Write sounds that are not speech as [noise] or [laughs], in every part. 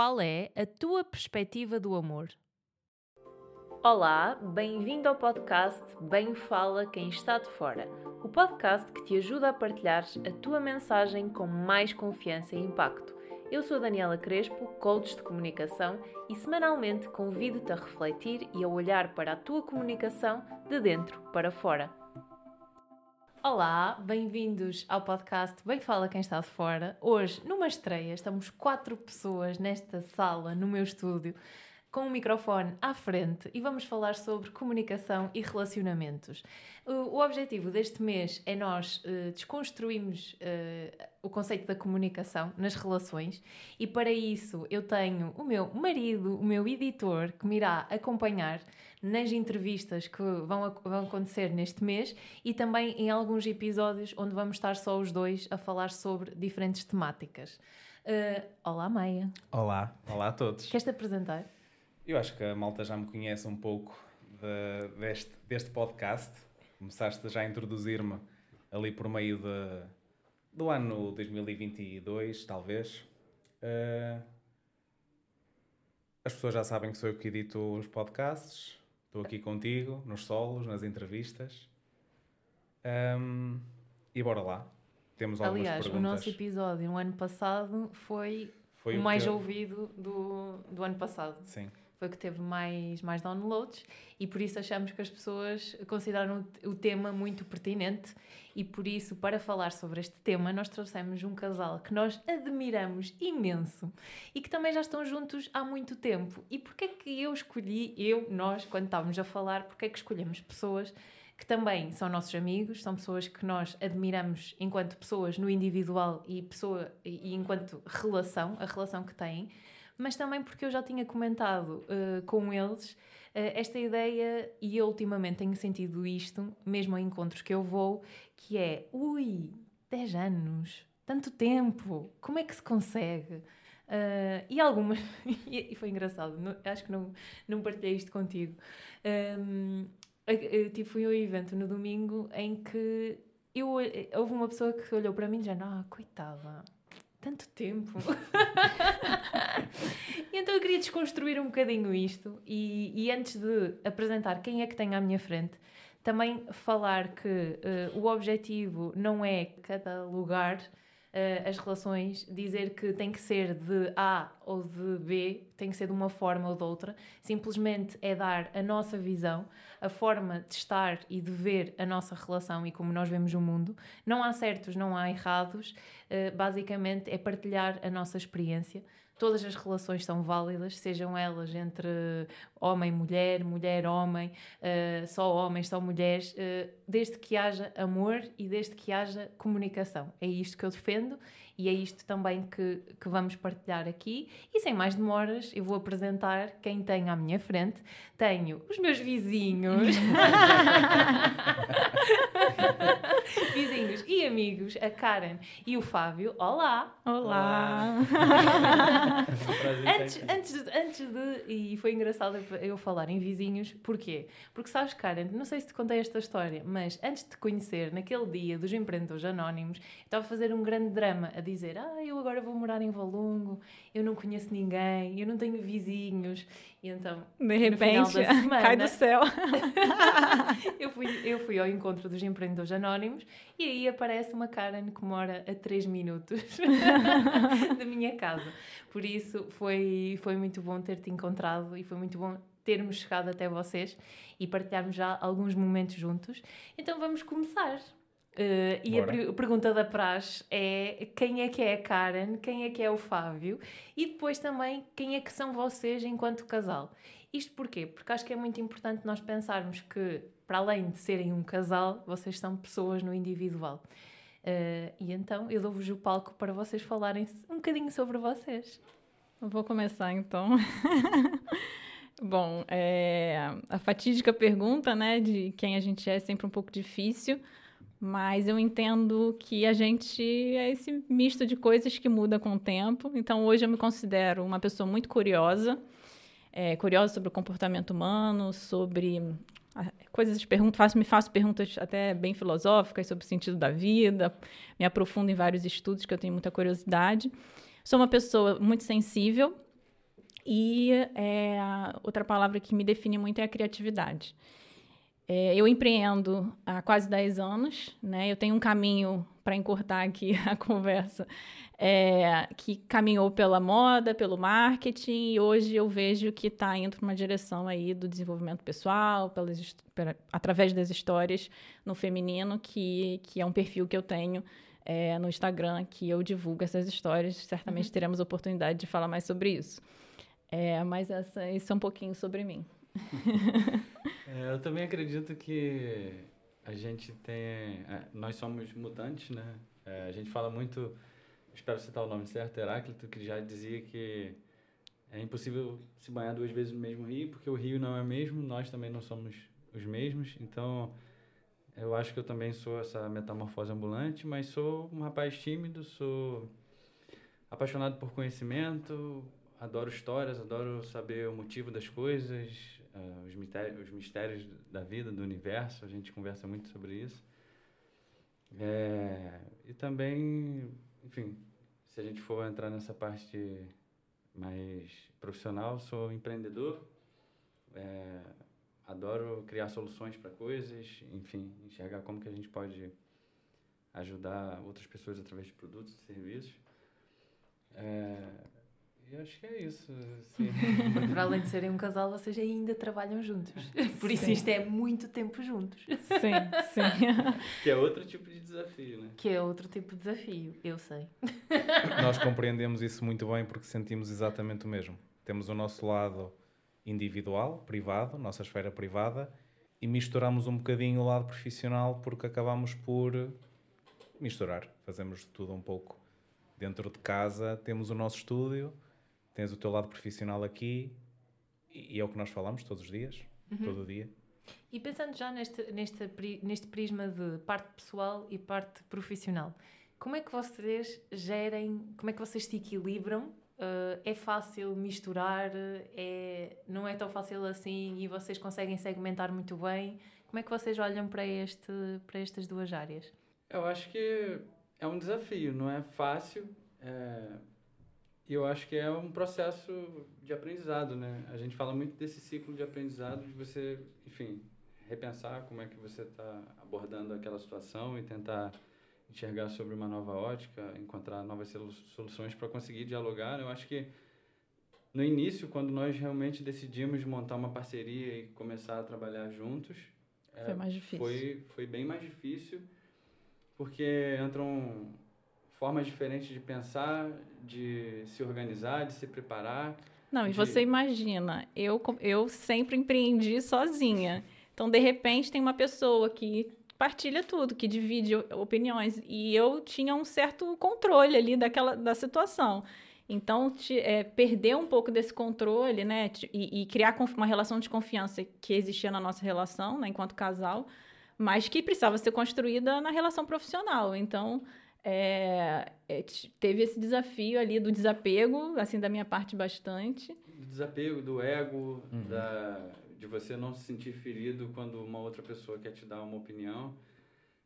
qual é a tua perspectiva do amor? Olá, bem-vindo ao podcast Bem Fala Quem Está de Fora, o podcast que te ajuda a partilhar a tua mensagem com mais confiança e impacto. Eu sou Daniela Crespo, coach de comunicação, e semanalmente convido-te a refletir e a olhar para a tua comunicação de dentro para fora. Olá, bem-vindos ao podcast Bem Fala Quem Está de Fora. Hoje, numa estreia, estamos quatro pessoas nesta sala, no meu estúdio com um microfone à frente e vamos falar sobre comunicação e relacionamentos. O, o objetivo deste mês é nós uh, desconstruirmos uh, o conceito da comunicação nas relações e para isso eu tenho o meu marido, o meu editor, que me irá acompanhar nas entrevistas que vão, vão acontecer neste mês e também em alguns episódios onde vamos estar só os dois a falar sobre diferentes temáticas. Uh, olá, Maia. Olá, olá a todos. Queres-te apresentar? Eu acho que a malta já me conhece um pouco de, deste, deste podcast. Começaste já a introduzir-me ali por meio de, do ano 2022, talvez. Uh, as pessoas já sabem que sou eu que edito os podcasts. Estou aqui contigo, nos solos, nas entrevistas. Um, e bora lá. Temos algumas Aliás, perguntas. o nosso episódio no ano passado foi, foi o mais ouvido do, do ano passado. Sim foi o que teve mais, mais downloads e por isso achamos que as pessoas consideraram o tema muito pertinente e por isso, para falar sobre este tema, nós trouxemos um casal que nós admiramos imenso e que também já estão juntos há muito tempo. E porquê é que eu escolhi, eu, nós, quando estávamos a falar, porquê é que escolhemos pessoas que também são nossos amigos, são pessoas que nós admiramos enquanto pessoas no individual e, pessoa, e enquanto relação, a relação que têm, mas também porque eu já tinha comentado uh, com eles uh, esta ideia e eu ultimamente tenho sentido isto, mesmo em encontros que eu vou, que é, ui, 10 anos, tanto tempo, como é que se consegue? Uh, e algumas, [laughs] e foi engraçado, não, acho que não, não partilhei isto contigo. Um, eu, tipo, fui a um evento no domingo em que eu, houve uma pessoa que olhou para mim e já, ah, coitada, tanto tempo. [laughs] então eu queria desconstruir um bocadinho isto e, e, antes de apresentar quem é que tem à minha frente, também falar que uh, o objetivo não é cada lugar uh, as relações, dizer que tem que ser de A ou de B, tem que ser de uma forma ou de outra, simplesmente é dar a nossa visão, a forma de estar e de ver a nossa relação e como nós vemos o mundo. Não há certos, não há errados, uh, basicamente é partilhar a nossa experiência todas as relações são válidas, sejam elas entre homem, mulher, mulher, homem, uh, só homens, só mulheres, uh, desde que haja amor e desde que haja comunicação. É isto que eu defendo e é isto também que, que vamos partilhar aqui. E sem mais demoras, eu vou apresentar quem tenho à minha frente. Tenho os meus vizinhos. [laughs] vizinhos e amigos, a Karen e o Fábio. Olá! Olá! antes, antes, de, antes de. E foi engraçado eu falar em vizinhos, porquê? Porque sabes, Karen, não sei se te contei esta história, mas antes de te conhecer, naquele dia dos empreendedores anónimos, estava a fazer um grande drama a dizer: Ah, eu agora vou morar em Valongo, eu não conheço ninguém, eu não tenho vizinhos. E então, de repente, semana, [laughs] cai do céu. [laughs] eu, fui, eu fui ao encontro dos empreendedores anónimos e aí aparece uma Karen que mora a 3 minutos [laughs] da minha casa. Por isso, foi, foi muito bom ter-te encontrado e foi muito bom termos chegado até vocês e partilharmos já alguns momentos juntos. Então, vamos começar. Uh, e Bora. a pergunta da praxe é quem é que é a Karen, quem é que é o Fábio e depois também quem é que são vocês enquanto casal. Isto porquê? Porque acho que é muito importante nós pensarmos que, para além de serem um casal, vocês são pessoas no individual. Uh, e então eu dou-vos o palco para vocês falarem um bocadinho sobre vocês. Vou começar então. [laughs] Bom, é, a fatídica pergunta, né, de quem a gente é, é sempre um pouco difícil. Mas eu entendo que a gente é esse misto de coisas que muda com o tempo. Então, hoje eu me considero uma pessoa muito curiosa, é, curiosa sobre o comportamento humano, sobre coisas, pergunto, faço, me faço perguntas até bem filosóficas sobre o sentido da vida, me aprofundo em vários estudos que eu tenho muita curiosidade. Sou uma pessoa muito sensível, E é, outra palavra que me define muito é a criatividade. É, eu empreendo há quase 10 anos, né? Eu tenho um caminho para encurtar aqui [laughs] a conversa, é, que caminhou pela moda, pelo marketing, e hoje eu vejo que está indo para uma direção aí do desenvolvimento pessoal, pelas, pela, através das histórias no feminino, que, que é um perfil que eu tenho é, no Instagram, que eu divulgo essas histórias. Certamente uhum. teremos oportunidade de falar mais sobre isso. É, mas essa, isso é um pouquinho sobre mim. É, eu também acredito que a gente tem. É, nós somos mutantes, né? É, a gente fala muito. Espero citar o nome certo, Heráclito, que já dizia que é impossível se banhar duas vezes no mesmo rio, porque o rio não é o mesmo, nós também não somos os mesmos. Então, eu acho que eu também sou essa metamorfose ambulante, mas sou um rapaz tímido, sou apaixonado por conhecimento, adoro histórias, adoro saber o motivo das coisas, uh, os, mistérios, os mistérios da vida, do universo, a gente conversa muito sobre isso. É, e também, enfim, se a gente for entrar nessa parte mais profissional, sou empreendedor, é, adoro criar soluções para coisas, enfim, enxergar como que a gente pode ajudar outras pessoas através de produtos e serviços. É, e acho que é isso. Sim. Porque [laughs] para além de serem um casal, vocês ainda trabalham juntos. [laughs] Por isso sim. isto é muito tempo juntos. Sim, sim. que é outro tipo de desafio, né? Que é outro tipo de desafio, eu sei. [laughs] Nós compreendemos isso muito bem porque sentimos exatamente o mesmo. Temos o nosso lado individual, privado, nossa esfera privada, e misturamos um bocadinho o lado profissional porque acabamos por misturar. Fazemos tudo um pouco. Dentro de casa temos o nosso estúdio, tens o teu lado profissional aqui e, é o que nós falamos todos os dias, uhum. todo o dia. E pensando já neste, neste, neste prisma de parte pessoal e parte profissional, como é que vocês gerem, como é que vocês se equilibram? Uh, é fácil misturar? É, não é tão fácil assim e vocês conseguem segmentar muito bem? Como é que vocês olham para, este, para estas duas áreas? Eu acho que é um desafio, não é fácil. É, eu acho que é um processo de aprendizado, né? A gente fala muito desse ciclo de aprendizado, de você, enfim, repensar como é que você está abordando aquela situação e tentar enxergar sobre uma nova ótica, encontrar novas soluções para conseguir dialogar. Eu acho que no início, quando nós realmente decidimos montar uma parceria e começar a trabalhar juntos, foi é, mais difícil. Foi, foi bem mais difícil, porque entram formas diferentes de pensar, de se organizar, de se preparar. Não, de... e você imagina, eu, eu sempre empreendi sozinha. Então, de repente, tem uma pessoa que partilha tudo, que divide opiniões. E eu tinha um certo controle ali daquela, da situação. Então, te, é, perder um pouco desse controle, né? Te, e, e, criar uma relação de confiança que existia na nossa relação, né, enquanto casal, mas que precisava ser construída na relação profissional. Então, é, é, teve esse desafio ali do desapego, assim, da minha parte bastante. Do desapego, do ego, uhum. da, de você não se sentir ferido quando uma outra pessoa quer te dar uma opinião.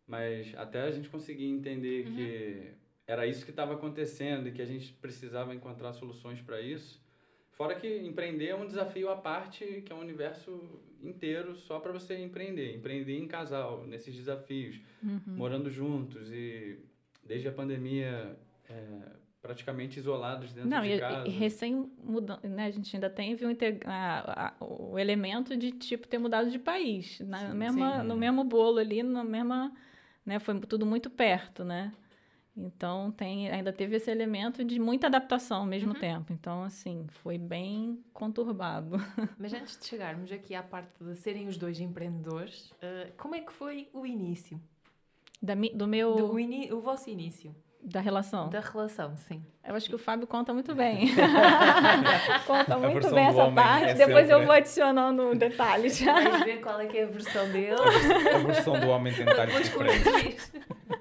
Mas até a gente conseguir entender uhum. que era isso que estava acontecendo e que a gente precisava encontrar soluções para isso. Fora que empreender é um desafio à parte, que é um universo inteiro só para você empreender. Empreender em casal, nesses desafios, uhum. morando juntos e desde a pandemia, é, praticamente isolados dentro Não, de e, casa. E recém mudando, né, a gente ainda tem viu, a, a, o elemento de tipo ter mudado de país, na sim, mesma, sim. no mesmo bolo ali, na mesma, né, foi tudo muito perto, né? Então tem, ainda teve esse elemento de muita adaptação ao mesmo uhum. tempo. Então assim foi bem conturbado. [laughs] Mas antes de chegarmos aqui à parte de serem os dois empreendedores, uh, como é que foi o início? Da, do meu. Do ini, o vosso início. Da relação? Da relação, sim. Eu acho que o Fábio conta muito bem. [laughs] conta muito bem essa parte. É Depois sempre... eu vou adicionando detalhes. Vamos ver qual é que é a versão dele. A versão do homem tem detalhes diferentes.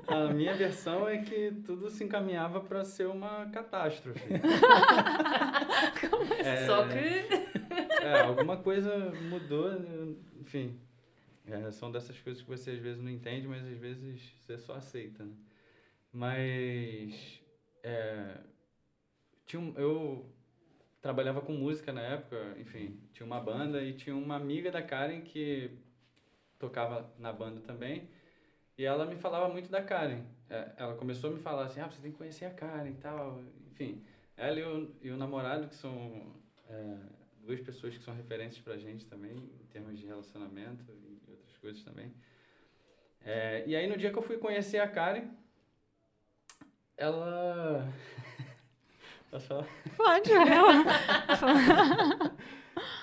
A minha versão é que tudo se encaminhava para ser uma catástrofe. [laughs] é, Só que... É, alguma coisa mudou, enfim. É, são dessas coisas que você às vezes não entende, mas às vezes você só aceita, né? Mas é, tinha um, eu trabalhava com música na época, enfim, tinha uma banda e tinha uma amiga da Karen que tocava na banda também. E ela me falava muito da Karen. É, ela começou a me falar assim, ah, você tem que conhecer a Karen e tal. Enfim, ela e o, e o namorado, que são é, duas pessoas que são referências pra gente também, em termos de relacionamento coisas também. É, e aí, no dia que eu fui conhecer a Karen, ela... [laughs] Posso falar? Pode, [laughs]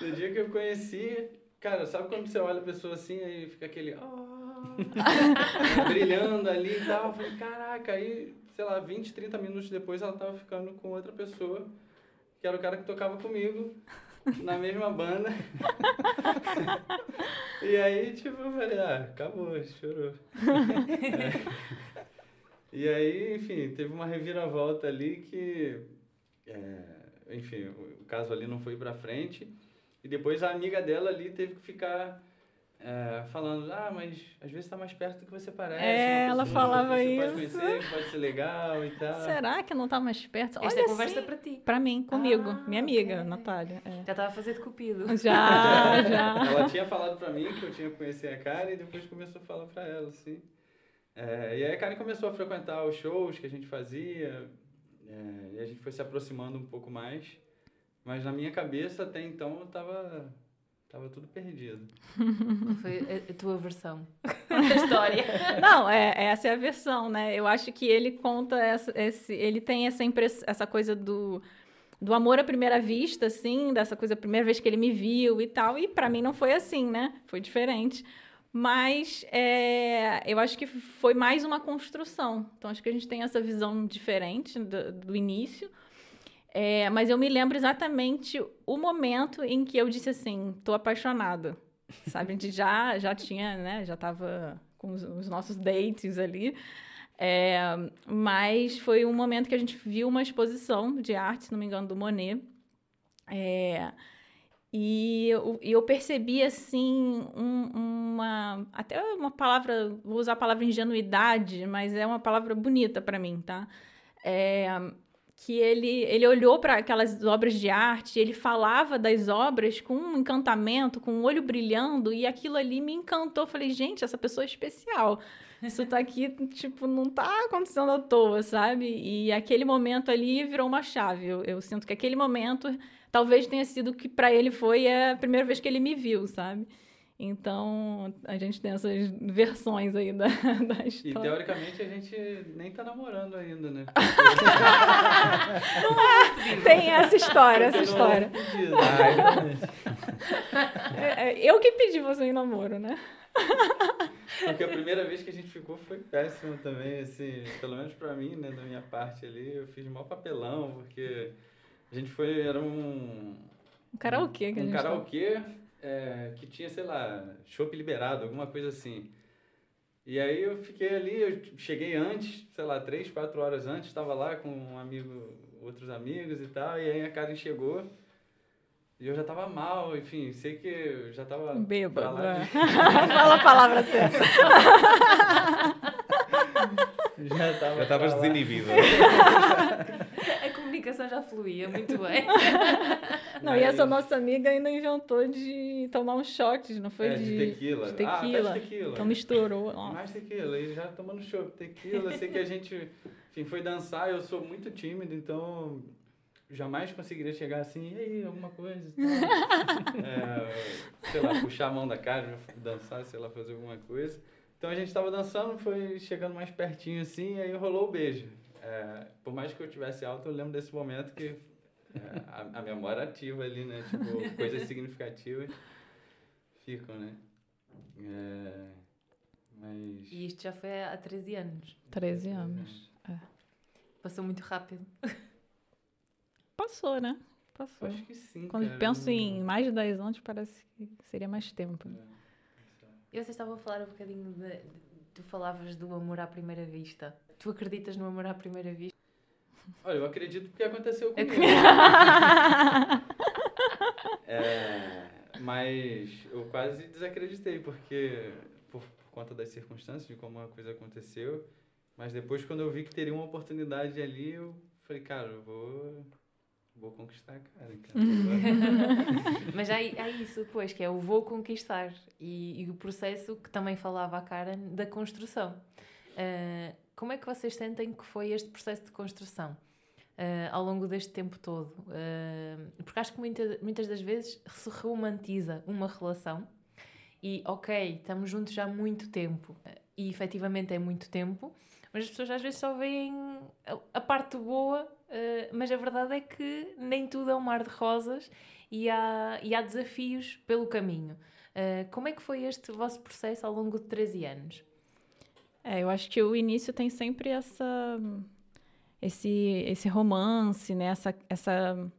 No dia que eu conheci, cara, sabe quando você olha a pessoa assim e fica aquele. "Ah", brilhando ali e tal. Eu falei, caraca, aí, sei lá, 20, 30 minutos depois ela tava ficando com outra pessoa, que era o cara que tocava comigo, na mesma banda. [laughs] e aí, tipo, eu falei, ah, acabou, chorou. É. E aí, enfim, teve uma reviravolta ali que é, enfim, o, caso ali não foi para frente. E depois a amiga dela ali teve que ficar é, falando, ah, mas às vezes está mais perto do que você parece. É, ela falava que você isso. Pode conhecer, pode ser legal e tal. Será que não tá mais perto? Esta Olha, é conversa sim. para ti. Pra mim, comigo. Ah, minha amiga, ok. Natália. é. Já estava de cupido. [laughs] Já, já. [laughs] Ela tinha falado pra mim que eu tinha que conhecer a Karen e depois começou a falar pra ela, assim. É, e aí a Karen começou a frequentar os shows que a gente fazia é, e a gente foi se aproximando um pouco mais. Mas na minha cabeça, até então, eu tava, tava tudo perdido. Foi a, a tua versão [laughs] da história. Não, é, essa é a versão, né? Eu acho que ele conta essa, esse, ele tem essa impress, essa coisa do do amor à primeira vista, assim, dessa coisa a primeira vez que ele me viu e tal. E pra mim não foi assim, né? Foi diferente. Mas é, eu acho que foi mais uma construção. Então acho que a gente tem essa visão diferente do, do início. É, mas eu me lembro exatamente o momento em que eu disse assim, tô apaixonada. Sabe, a gente já, já tinha, né, já tava com os, os nossos dates ali. É, mas foi um momento que a gente viu uma exposição de arte, se não me engano, do Monet. É, e eu, eu percebi, assim, um- uma... Até uma palavra... Vou usar a palavra ingenuidade, mas é uma palavra bonita para mim, tá? É, que ele, ele olhou para aquelas obras de arte, ele falava das obras com um encantamento, com o olho brilhando, e aquilo ali me encantou. Falei, gente, essa pessoa é especial. Isso tá aqui, tipo, não tá acontecendo à toa, sabe? E aquele momento ali virou uma chave. Eu, eu sinto que aquele momento talvez tenha sido que para ele foi a primeira vez que ele me viu, sabe? Então, a gente tem essas versões aí da, [laughs] da E história. teoricamente a gente nem tá namorando ainda, né? Tem essa história, essa história. É, é, eu que pedi você em namoro, né? Porque a primeira vez que a gente ficou foi péssimo também, assim, pelo menos pra mim, né, da minha parte ali, eu fiz maior papelão, porque a gente foi, era um... Um karaokê que a um gente karaokê é, que tinha, sei lá, chopp liberado, alguma coisa assim. E aí eu fiquei ali, eu cheguei antes, sei lá, três, quatro horas antes, estava lá com um amigo, outros amigos e tal, e aí a Karen chegou e eu já tava mal, enfim, sei que eu já tava... Bêbado. é. de- [laughs] Fala a palavra certa. [laughs] Já tava Já lá. desinibido. [laughs] A comunicação já fluía muito [laughs] bem. [laughs] Não, e essa Mas- nossa amiga ainda inventou de tomar uns shots, não foi? É, de tequila. de Ah, de tequila. tequila. Então misturou. Ó. Mais tequila, e já tomando chopp, tequila. Sei que a gente, enfim, foi dançar, eu sou muito tímido, então jamais conseguiria chegar assim, e aí, alguma coisa. [laughs] É, sei lá, puxar a mão da cara, dançar, sei lá, fazer alguma coisa. Então a gente tava dançando, foi chegando mais pertinho assim, e aí rolou o beijo. É, por mais que eu tivesse alto, eu lembro desse momento que é, a, a memória ativa ali, né? Tipo, coisas significativas ficam, né? É, mas... E isto já foi há 13 anos. 13 anos. Passou muito rápido. Passou, né? Passou. Acho que sim. Quando cara, penso não- em mais de 10 anos, parece que seria mais tempo. E vocês estavam a falar um bocadinho de, de- Tu falavas do amor à primeira vista. Tu acreditas no amor à primeira vista? Olha, eu acredito porque aconteceu comigo. [laughs] É, mas eu quase desacreditei, porque por, por conta das circunstâncias, de como a coisa aconteceu. Mas depois, quando eu vi que teria uma oportunidade ali, eu falei, cara, eu vou, vou conquistar a cara. [laughs] Mas há, há isso depois, que é o vou conquistar. E, e o processo que também falava a cara da construção. Uh, como é que vocês sentem que foi este processo de construção? Uh, ao longo deste tempo todo. Uh, porque acho que muita, muitas das vezes se romantiza uma relação e, ok, estamos juntos já há muito tempo e efetivamente é muito tempo, mas as pessoas às vezes só veem a, a parte boa, uh, mas a verdade é que nem tudo é um mar de rosas e há, e há desafios pelo caminho. como é que foi este vosso processo ao longo de 13 anos? É, eu acho que o início tem sempre essa esse, esse romance, né? essa, essa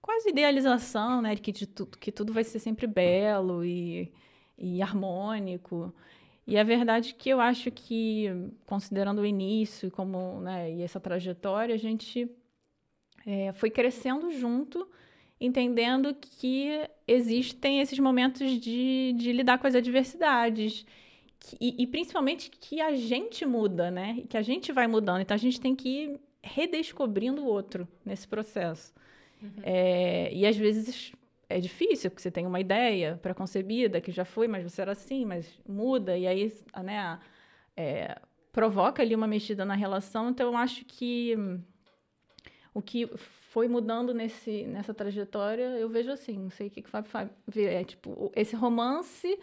quase idealização né? de que, de tu, que tudo vai ser sempre belo e, e harmônico. E a verdade é que eu acho que, considerando o início como, né, e essa trajetória, a gente é, foi crescendo junto, entendendo que existem esses momentos de, de lidar com as adversidades. E, e, principalmente que a gente muda, né? Que a gente vai mudando. Então a gente tem que redescobrindo o outro nesse processo. Uhum. É, e às vezes é difícil, porque você tem uma ideia pré-concebida que já foi, mas você era assim, mas muda, e aí né, é, provoca ali uma mexida na relação. Então, eu acho que o que foi mudando nesse, nessa trajetória, eu vejo assim, não sei o que, que o Fábio vê, é tipo, esse romance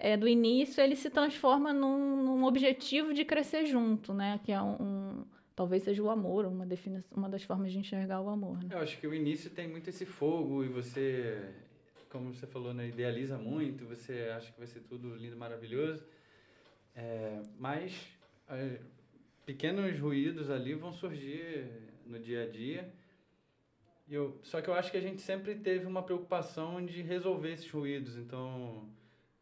é, do início, ele se transforma num, num objetivo de crescer junto, né, que é um, um talvez seja o amor, uma, definição, uma das formas de enxergar o amor. Né? Eu acho que o início tem muito esse fogo e você, como você falou, né, idealiza muito, você acha que vai ser tudo lindo, maravilhoso, é, mas é, pequenos ruídos ali vão surgir no dia a dia. Eu, só que eu acho que a gente sempre teve uma preocupação de resolver esses ruídos, então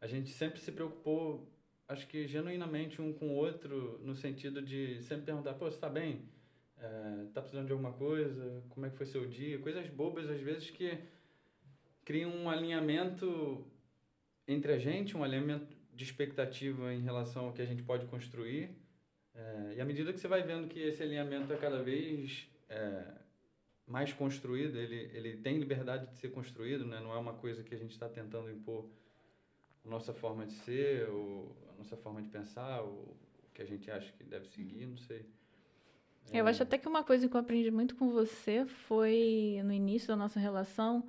a gente sempre se preocupou acho que genuinamente um com o outro, no sentido de sempre perguntar, pô, você está bem? É, tá precisando de alguma coisa? Como é que foi seu dia? Coisas bobas, às vezes, que criam um alinhamento entre a gente, um alinhamento de expectativa em relação ao que a gente pode construir. É, e à medida que você vai vendo que esse alinhamento é cada vez é, mais construído, ele, ele tem liberdade de ser construído, né? não é uma coisa que a gente está tentando impor a nossa forma de ser, ou nossa forma de pensar, o, que a gente acha que deve seguir, não sei. Eu é... acho até que uma coisa que eu aprendi muito com você foi no início da nossa relação,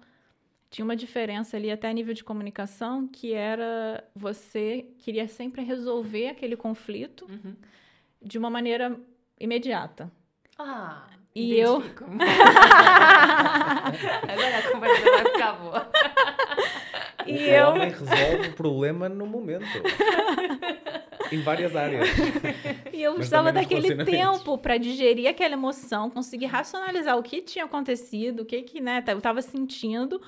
tinha uma diferença ali até a nível de comunicação, que era você queria sempre resolver aquele conflito uhum. de uma maneira imediata. Ah, e eu. [laughs] Agora a conversa vai ficar boa. [laughs] E o eu... homem resolve o problema no momento. [laughs] em várias áreas. E eu precisava daquele tempo para digerir aquela emoção, conseguir racionalizar o que tinha acontecido, o que que, né, eu estava sentindo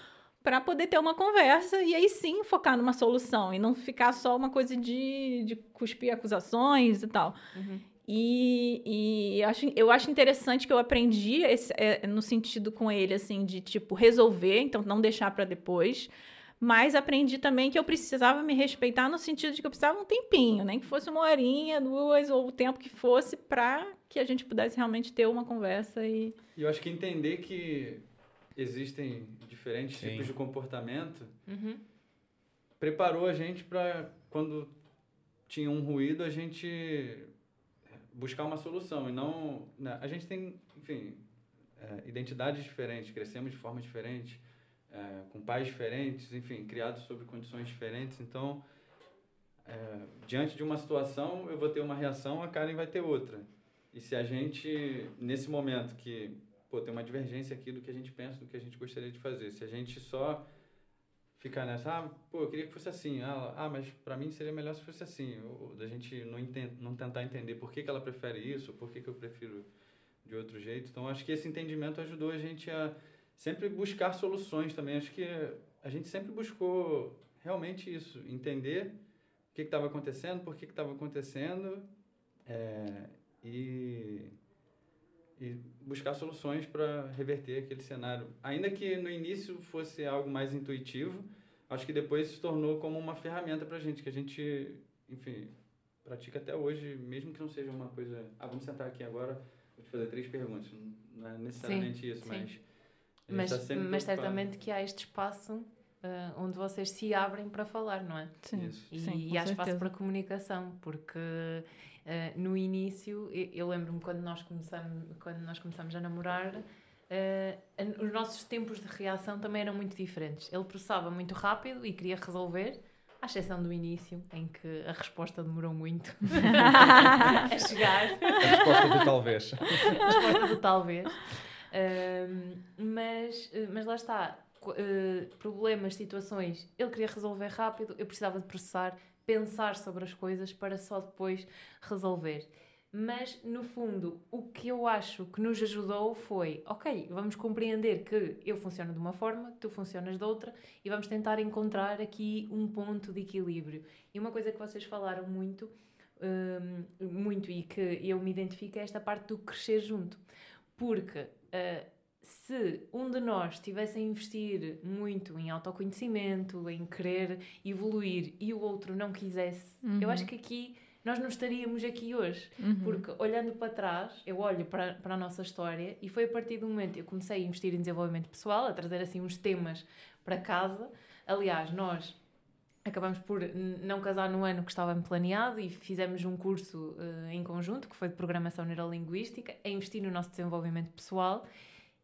para poder ter uma conversa e aí sim focar numa solução e não ficar só uma coisa de, de cuspir acusações e tal. Uhum. E, e acho, eu acho interessante que eu aprendi esse, é, no sentido com ele, assim, de tipo, resolver, então não deixar para depois. Mas aprendi também que eu precisava me respeitar no sentido de que eu precisava um tempinho, nem que fosse uma horinha, duas, ou o tempo que fosse, para que a gente pudesse realmente ter uma conversa e. E eu acho que entender que existem diferentes Sim. tipos de comportamento uhum. preparou a gente para quando tinha um ruído a gente buscar uma solução e não né? a gente tem enfim é, identidades diferentes crescemos de forma diferente é, com pais diferentes, enfim, criados sob condições diferentes. Então, é, diante de uma situação, eu vou ter uma reação, a Karen vai ter outra. E se a gente, nesse momento que pô, tem uma divergência aqui do que a gente pensa, do que a gente gostaria de fazer, se a gente só ficar nessa, ah, pô, eu queria que fosse assim, ah, ah mas para mim seria melhor se fosse assim, da gente não, não tentar entender por que, que ela prefere isso, por que, que eu prefiro de outro jeito. Então, acho que esse entendimento ajudou a gente a sempre buscar soluções também. Acho que a gente sempre buscou realmente isso, entender o que estava acontecendo, por que estava acontecendo é, e, e buscar soluções para reverter aquele cenário. Ainda que no início fosse algo mais intuitivo, acho que depois se tornou como uma ferramenta para a gente, que a gente, enfim, pratica até hoje, mesmo que não seja uma coisa. Ah, vamos sentar aqui agora, vou te fazer três perguntas. Não é necessariamente sim, isso, sim. mas Mas, mas certamente que há este espaço ah, onde vocês se abrem para falar, não é? Sim, Isso. E, sim, e há espaço certeza. para comunicação, porque ah, no início, eu, eu lembro-me quando nós começamos, quando nós começamos a namorar, an- os nossos tempos de reação também eram muito diferentes. Ele processava muito rápido e queria resolver, à exceção do início, em que a resposta demorou muito [laughs] a [laughs] chegar. A resposta do talvez. A resposta do talvez. Mas, eh, mas lá está. Eh, problemas, situações, ele queria resolver rápido, eu precisava de processar, pensar sobre as coisas para só depois resolver. Mas, no fundo, o que eu acho que nos ajudou foi: ok, vamos compreender que eu funciono de uma forma, tu funcionas de outra, e vamos tentar encontrar aqui um ponto de equilíbrio. E uma coisa que vocês falaram muito, hum, muito e que eu me identifico é esta parte do crescer junto. Porque ah, se um de nós estivesse a investir muito em autoconhecimento, em querer evoluir e o outro não quisesse, eu Uhum. acho que aqui nós não estaríamos aqui hoje. Uhum. Porque olhando para trás, eu olho para, para a nossa história e foi a partir do momento que eu comecei a investir em desenvolvimento pessoal, a trazer assim uns temas para casa. Aliás, nós acabamos por não casar no ano que estava planeado e fizemos um curso eh, em conjunto, que foi de Programação Neurolinguística, a investir no nosso desenvolvimento pessoal.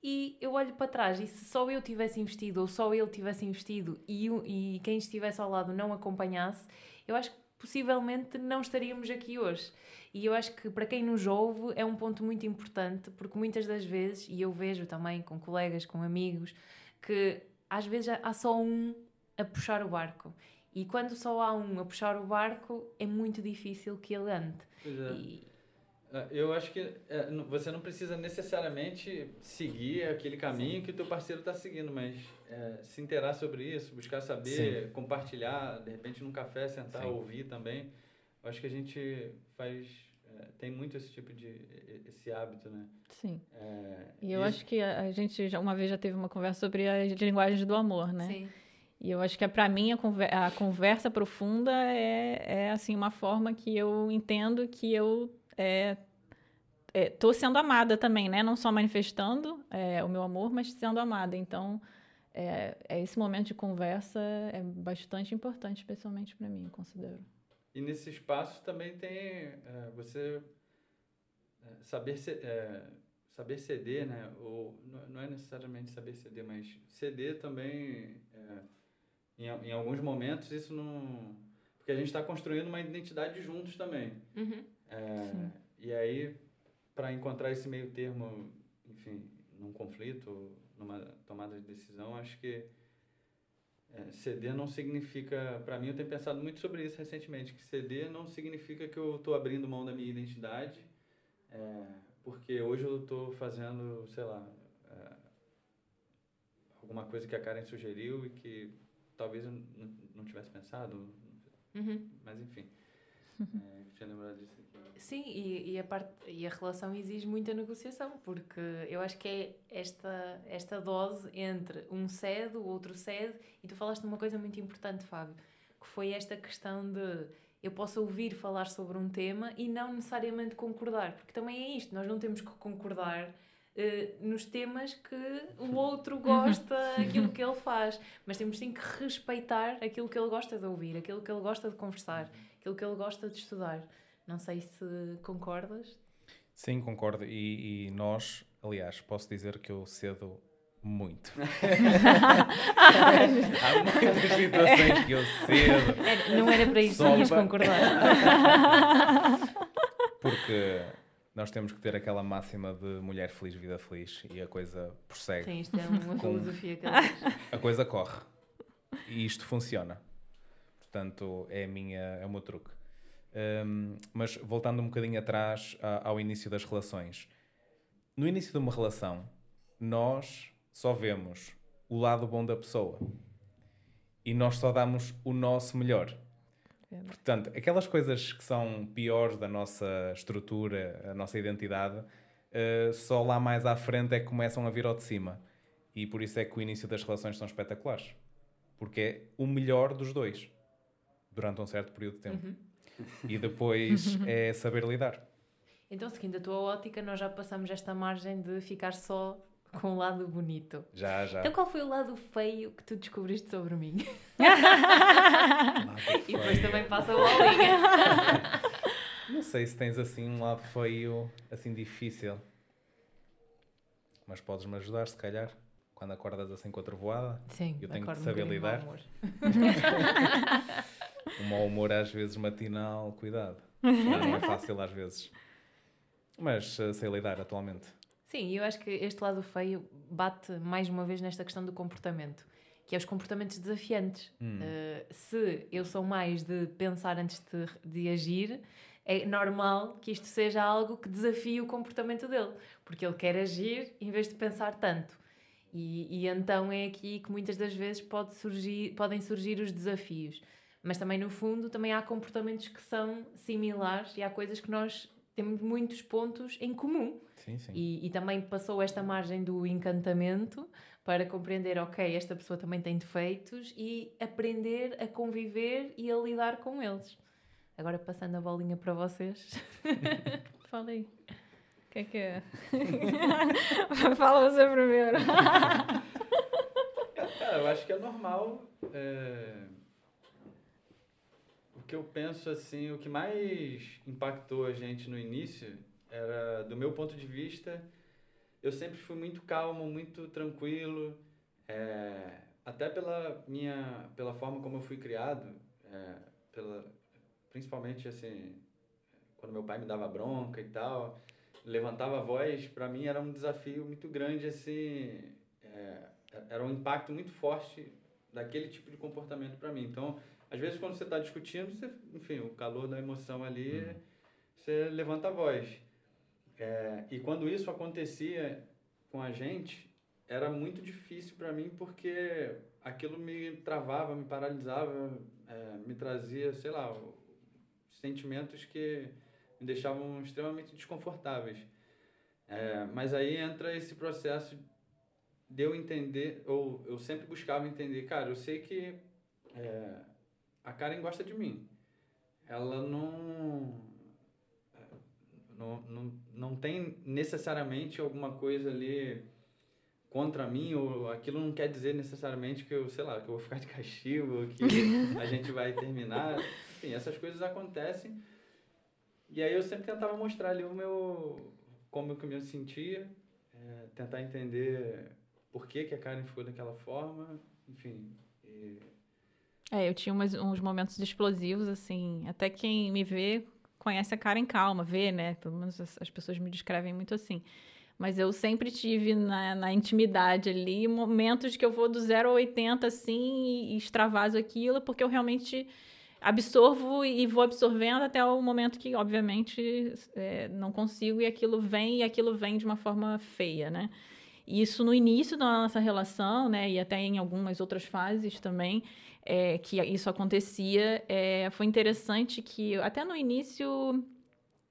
E eu olho para trás e se só eu tivesse investido ou só ele tivesse investido e, e quem estivesse ao lado não acompanhasse, eu acho que possivelmente não estaríamos aqui hoje. E eu acho que para quem nos ouve é um ponto muito importante, porque muitas das vezes, e eu vejo também com colegas, com amigos, que às vezes há só um a puxar o barco. E quando só há um a puxar o barco, é muito difícil que ele ande. Pois é. E- É, Eu acho que é, não- você não precisa necessariamente seguir aquele caminho que o teu parceiro está seguindo, mas é, se inteirar sobre isso, buscar saber, compartilhar, de repente num café, sentar, Sim. ouvir também. Eu acho que a gente faz, é, tem muito esse tipo de, esse hábito, né? Sim. É, E eu isso- acho que a, a gente já uma vez já teve uma conversa sobre as linguagens do amor, né? Sim. E eu acho que para mim a, conver- a conversa profunda é, é assim uma forma que eu entendo que eu é, é, tô sendo amada também, né? Não só manifestando é, o meu amor, mas sendo amada. Então, é, é esse momento de conversa é bastante importante, especialmente para mim, considero. E nesse espaço também tem é, você é, saber, é, saber ceder, né? Ou, não- é necessariamente saber ceder, mas ceder também, é, em, em alguns momentos, isso não... Porque a gente está construindo uma identidade juntos também. Uhum. É, e aí, para encontrar esse meio termo, enfim, num conflito, numa tomada de decisão, acho que é, ceder não significa, para mim, eu tenho pensado muito sobre isso recentemente, que ceder não significa que eu estou abrindo mão da minha identidade, é, porque hoje eu estou fazendo, sei lá, é, alguma coisa que a Karen sugeriu e que talvez eu não tivesse pensado, Uhum. mas enfim. [laughs] É, tinha lembrado disso aqui. Sim, e, e a parte, e a relação exige muita negociação, porque eu acho que é esta, esta dose entre um cede, o outro cede, e tu falaste de uma coisa muito importante, Fábio, que foi esta questão de eu posso ouvir falar sobre um tema e não necessariamente concordar, porque também é isto, nós não temos que concordar eh, nos temas que o outro gosta, aquilo que ele faz, mas temos sim que respeitar aquilo que ele gosta de ouvir, aquilo que ele gosta de conversar, aquilo que ele gosta de estudar. Não sei se concordas. Sim, concordo. E, e nós, aliás, posso dizer que eu cedo muito. [laughs] Há muitas situações que eu cedo. Não era para isso que para- concordar. [laughs] Porque nós temos que ter aquela máxima de mulher feliz, vida feliz. E a coisa prossegue. Sim, isto é uma filosofia que. [laughs] A coisa corre. E isto funciona. Portanto, é, a minha, é o meu truque. Hum, mas voltando um bocadinho atrás a- ao início das relações. No início de uma relação, nós só vemos o lado bom da pessoa. E nós só damos o nosso melhor. Verdade. Portanto, aquelas coisas que são piores da nossa estrutura, a nossa identidade, eh, só lá mais à frente é que começam a vir ao de cima. E por isso é que o início das relações são espetaculares. Porque é o melhor dos dois. Durante um certo período de tempo. Uhum. E depois [laughs] é saber lidar. Então, seguindo a tua ótica, nós já passamos esta margem de ficar só com o lado bonito. Já, já. Então qual foi o lado feio que tu descobriste sobre mim? [laughs] E depois também passa a bolinha. [laughs] Não sei se tens assim um lado feio, assim difícil. Mas podes-me ajudar, se calhar, quando acordas assim com a trovoada. Sim, Eu tenho que um saber mau lidar. [laughs] humor. O mau humor às vezes matinal, cuidado. Não é fácil às vezes. Mas eh, sei lidar atualmente. Sim, eu acho que este lado feio bate mais uma vez nesta questão do comportamento, que é os comportamentos desafiantes. Hum. Uh, se eu sou mais de pensar antes de, de agir, é normal que isto seja algo que desafie o comportamento dele, porque ele quer agir em vez de pensar tanto. E, e então é aqui que muitas das vezes pode surgir, podem surgir os desafios. Mas também, no fundo, também há comportamentos que são similares e há coisas que nós temos muitos pontos em comum. Sim, sim. E, e também passou esta margem do encantamento para compreender, ok, esta pessoa também tem defeitos e aprender a conviver e a lidar com eles. Agora passando a bolinha para vocês. [laughs] Fala aí. O que é que é? [laughs] Fala você primeiro. Cara, [laughs] eu acho que é normal. é, que eu penso assim, o que mais impactou a gente no início era, do meu ponto de vista, eu sempre fui muito calmo, muito tranquilo, é, até pela minha, pela forma como eu fui criado, é, pela, principalmente assim, quando meu pai me dava bronca e tal, levantava a voz, para mim era um desafio muito grande assim. é, era um impacto muito forte daquele tipo de comportamento para mim. Então, às vezes quando você está discutindo, você, enfim, o calor da emoção ali, Uhum. você levanta a voz. É, e quando isso acontecia com a gente, era muito difícil para mim porque aquilo me travava, me paralisava, é, me trazia, sei lá, sentimentos que me deixavam extremamente desconfortáveis. É, mas aí entra esse processo de eu entender, ou eu sempre buscava entender, cara, eu sei que é, a Karen gosta de mim. Ela não, não, não, não tem necessariamente alguma coisa ali contra mim, ou aquilo não quer dizer necessariamente que eu, sei lá, que eu vou ficar de castigo, ou que [laughs] a gente vai terminar. Enfim, essas coisas acontecem. E aí eu sempre tentava mostrar ali o meu, como eu me sentia, é, tentar entender por que, que a Karen ficou daquela forma, enfim. E, É, eu tinha umas- uns momentos explosivos, assim. Até quem me vê conhece a cara em calma, vê, né? Pelo menos as, as pessoas me descrevem muito assim. Mas eu sempre tive na, na intimidade ali momentos que eu vou do 0 a 80, assim, e, extravaso aquilo, porque eu realmente absorvo e vou absorvendo até o momento que, obviamente, é, não consigo e aquilo vem e aquilo vem de uma forma feia, né? Isso no início da nossa relação, né? E até em algumas outras fases também, é, que isso acontecia, é, foi interessante que até no início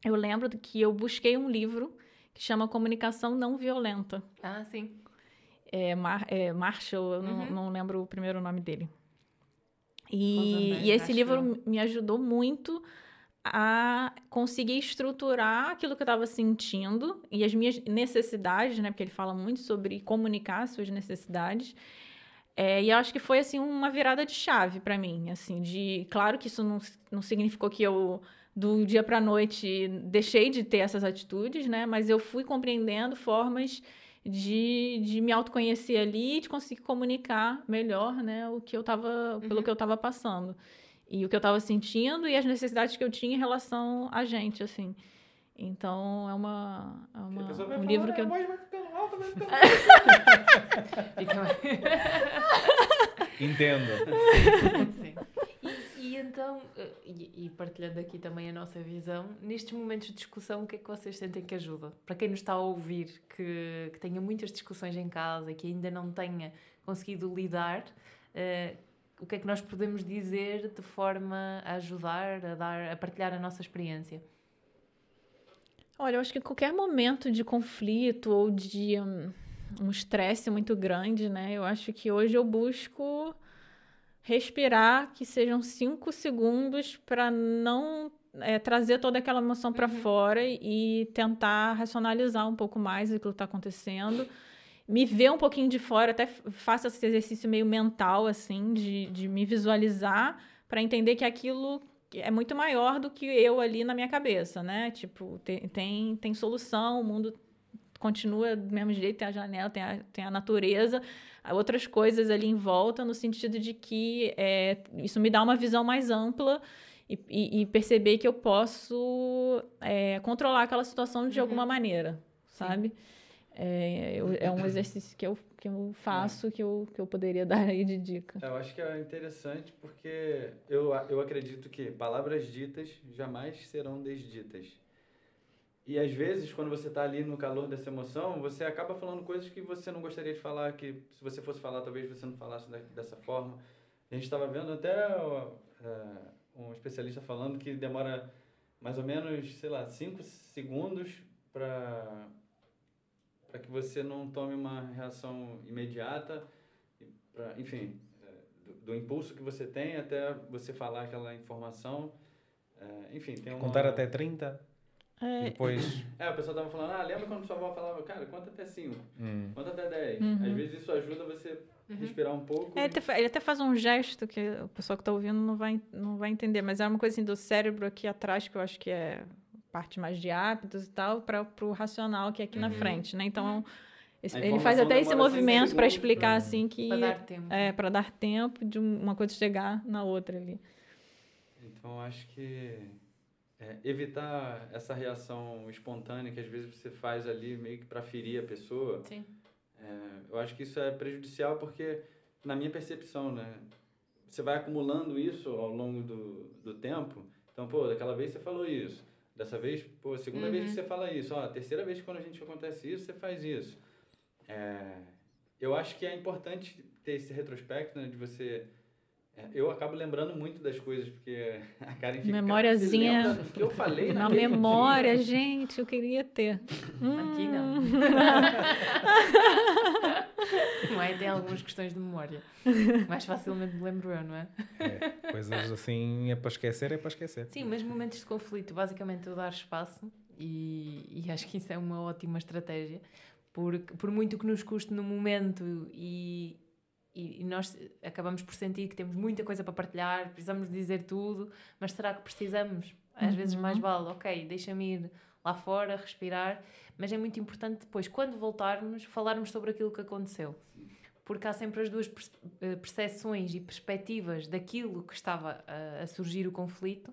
eu lembro que eu busquei um livro que chama Comunicação Não Violenta. Ah, sim. É, Mar, é Marshall, eu não, Uhum. não lembro o primeiro nome dele. E, e esse livro eu. me ajudou muito a conseguir estruturar aquilo que eu estava sentindo e as minhas necessidades, né? Porque ele fala muito sobre comunicar suas necessidades. É, e eu acho que foi assim uma virada de chave para mim, assim, de claro que isso não, não significou que eu do dia para noite deixei de ter essas atitudes, né? Mas eu fui compreendendo formas de, de me autoconhecer ali e de conseguir comunicar melhor, né, o que eu tava, pelo Uhum. que eu estava passando. E o que eu estava sentindo e as necessidades que eu tinha em relação a gente, assim. Então, é uma, é uma- um falando, livro que "Ah, eu... a voz vai ficando alta, vai ficando [laughs] alta." Fica Entendo. Sim. E, e então, e, e partilhando aqui também a nossa visão, nestes momentos de discussão, o que é que vocês sentem que ajuda? Para quem nos está a ouvir, que, que tenha muitas discussões em casa e que ainda não tenha conseguido lidar, eh, o que é que nós podemos dizer de forma a ajudar, a, dar, a partilhar a nossa experiência? Olha, eu acho que qualquer momento de conflito ou de hum, um estresse muito grande, né? Eu acho que hoje eu busco respirar, que sejam cinco segundos para não é, trazer toda aquela emoção para Uhum. fora e tentar racionalizar um pouco mais aquilo que está acontecendo me ver um pouquinho de fora, até faço esse exercício meio mental, assim, de, de me visualizar para entender que aquilo é muito maior do que eu ali na minha cabeça, né? Tipo, tem, tem, tem solução, o mundo continua do mesmo jeito, tem a janela, tem a, tem a natureza, outras coisas ali em volta, no sentido de que é, isso me dá uma visão mais ampla e, e, e perceber que eu posso é, controlar aquela situação de uhum. alguma maneira, sabe? É, eu, é, um exercício que eu, que eu faço, que, eu, que eu poderia [laughs] dar aí de dica. Eu acho que é interessante porque eu, eu acredito que palavras ditas jamais serão desditas. E às vezes, quando você está ali no calor dessa emoção, você acaba falando coisas que você não gostaria de falar, que se você fosse falar, talvez você não falasse dessa forma. A gente estava vendo até é, um especialista falando que demora mais ou menos, sei lá, 5 segundos para para que você não tome uma reação imediata, pra, enfim, é, do, do, impulso que você tem até você falar aquela informação. É, enfim, tem uma... Contar até 30? É. Depois. É, o pessoal tava falando, ah, lembra quando sua avó falava, cara, conta até 5, hum. conta até 10. Uhum. Às vezes isso ajuda você uhum. respirar um pouco. É, ele, até, ele até faz um gesto que o pessoal que tá ouvindo não vai, não vai entender, mas é uma coisa assim do cérebro aqui atrás, que eu acho que é parte mais de hábitos e tal, para o racional que é aqui uhum. na frente, né? Então. Esse, ele faz até esse movimento para explicar pra... assim que para dar tempo é para dar tempo de uma coisa chegar na outra ali então acho que é, evitar essa reação espontânea que às vezes você faz ali meio que para ferir a pessoa. Sim. É, eu acho que isso é prejudicial porque, na minha percepção, né? Você vai acumulando isso ao longo do, do tempo. Então, pô, daquela vez você falou isso. Dessa vez, pô, segunda uhum. vez que você fala isso. Ó, terceira vez que quando a gente acontece isso, você faz isso. É, eu acho que é importante ter esse retrospecto, né? De você é, eu acabo lembrando muito das coisas, porque [laughs] a Karen fica... Memóriazinha... Que eu falei Na memória, dia. gente, eu queria ter. Aqui não. [laughs] não é? Tem algumas questões de memória. Mais facilmente me lembro eu, não é? é? Coisas assim, é para esquecer, é para esquecer. Sim, mas momentos de conflito, basicamente eu dar espaço e, e acho que isso é uma ótima estratégia. Porque, por muito que nos custe no momento e, e, nós acabamos por sentir que temos muita coisa para partilhar, precisamos dizer tudo, mas será que precisamos? Às uhum. vezes mais vale, ok, deixa-me ir lá fora, respirar, mas é muito importante depois, quando voltarmos, falarmos sobre aquilo que aconteceu. Porque há sempre as duas eh, percepções e perspectivas daquilo que estava a, a surgir o conflito,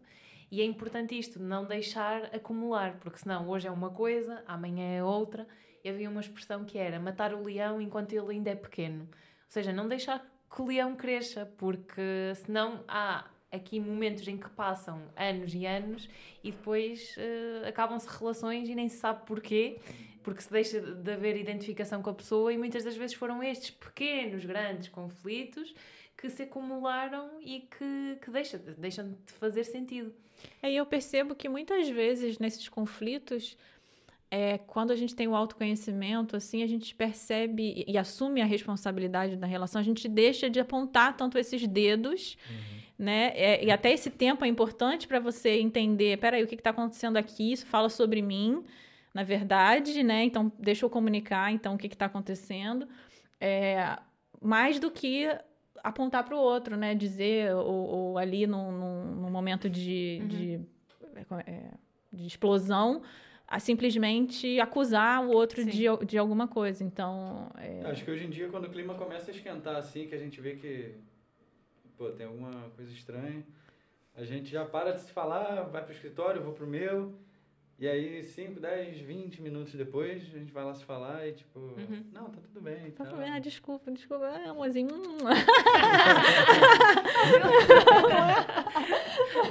e é importante isto, não deixar acumular, porque senão hoje é uma coisa, amanhã é outra. E havia uma expressão que era matar o leão enquanto ele ainda é pequeno seja, não deixar que o leão cresça, porque senão há aqui momentos em que passam anos e anos e depois uh, acabam-se relações e nem se sabe porquê, porque se deixa de haver identificação com a pessoa e muitas das vezes foram estes pequenos, grandes conflitos que se acumularam e que, que deixam, deixam de fazer sentido. Aí eu percebo que muitas vezes nesses conflitos é, quando a gente tem o autoconhecimento, assim, a gente percebe e, e, assume a responsabilidade da relação, a gente deixa de apontar tanto esses dedos, uhum. Né? É, e até esse tempo é importante para você entender, peraí, o que está acontecendo aqui? Isso fala sobre mim, na verdade, né? Então, deixa eu comunicar, então, o que está acontecendo. É, mais do que apontar para o outro, né? Dizer, ou, ou ali num, num, num, momento de, uhum. de, é, de explosão, a simplesmente acusar o outro de, de alguma coisa. Então. É... Acho que hoje em dia, quando o clima começa a esquentar assim, que a gente vê que pô, tem alguma coisa estranha, a gente já para de se falar, vai pro escritório, eu vou pro meu. E aí, 5, 10, 20 minutos depois, a gente vai lá se falar e tipo, uhum. não, tá tudo bem. Tá tudo bem, ah, desculpa, desculpa, ah, amorzinho.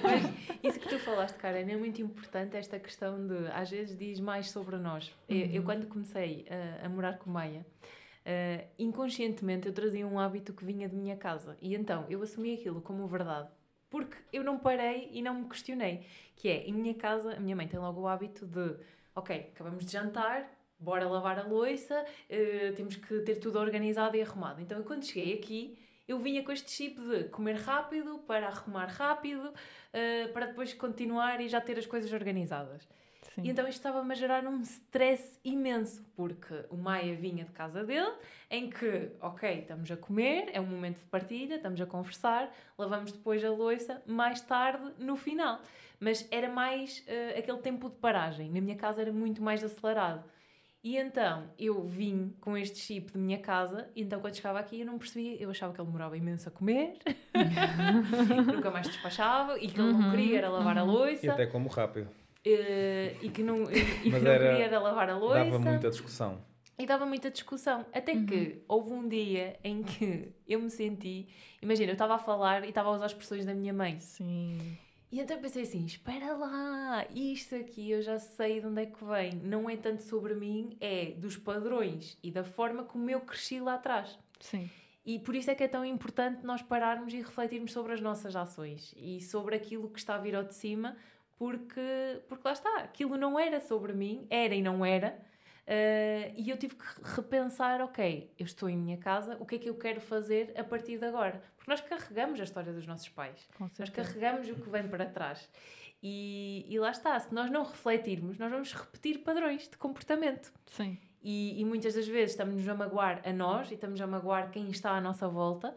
Mas isso que tu falaste, Karen, é muito importante esta questão de, às vezes, diz mais sobre nós. Uhum. Eu, eu, quando comecei a, a morar com Maia, uh, inconscientemente eu trazia um hábito que vinha de minha casa. E então eu assumi aquilo como verdade porque eu não parei e não me questionei. Que é, em minha casa, a minha mãe tem logo o hábito de, ok, acabamos de jantar, bora lavar a louça, uh, temos que ter tudo organizado e arrumado. Então, eu, quando cheguei aqui, eu vinha com este chip de comer rápido, para arrumar rápido, uh, para depois continuar e já ter as coisas organizadas. Sim. E então isto estava-me a gerar um stress imenso, porque o Maia vinha de casa dele, em que, ok, estamos a comer, é um momento de partilha, estamos a conversar, lavamos depois a louça, mais tarde, no final. Mas era mais uh, aquele tempo de paragem. Na minha casa era muito mais acelerado. E então eu vim com este chip de minha casa, e então quando chegava aqui eu não percebia, eu achava que ele demorava imenso a comer, [laughs] [laughs] nunca mais despachava, e que ele não Uhum, queria era lavar a uhum. louça. E até como rápido. Eh, e que não, e, que Mas não era- queria era lavar a louça. Dava muita discussão. E dava muita discussão. Até que houve um dia em que eu me senti. Imagina, eu estava a falar e estava a usar as expressões da minha mãe. Sim. E então eu pensei assim: espera lá, isto aqui eu já sei de onde é que vem. Não é tanto sobre mim, é dos padrões e da forma como eu cresci lá atrás. Sim. E por isso é que é tão importante nós pararmos e refletirmos sobre as nossas ações e sobre aquilo que está a vir ao de cima, porque, porque lá está, aquilo não era sobre mim, era e não era. eh, e eu tive que repensar, ok, eu estou em minha casa, o que é que eu quero fazer a partir de agora? Porque nós carregamos a história dos nossos pais. Nós carregamos o que vem para trás. E, e lá está, se nós não refletirmos, nós vamos repetir padrões de comportamento. Sim. E, e muitas das vezes estamos-nos a magoar a nós e estamos a magoar quem está à nossa volta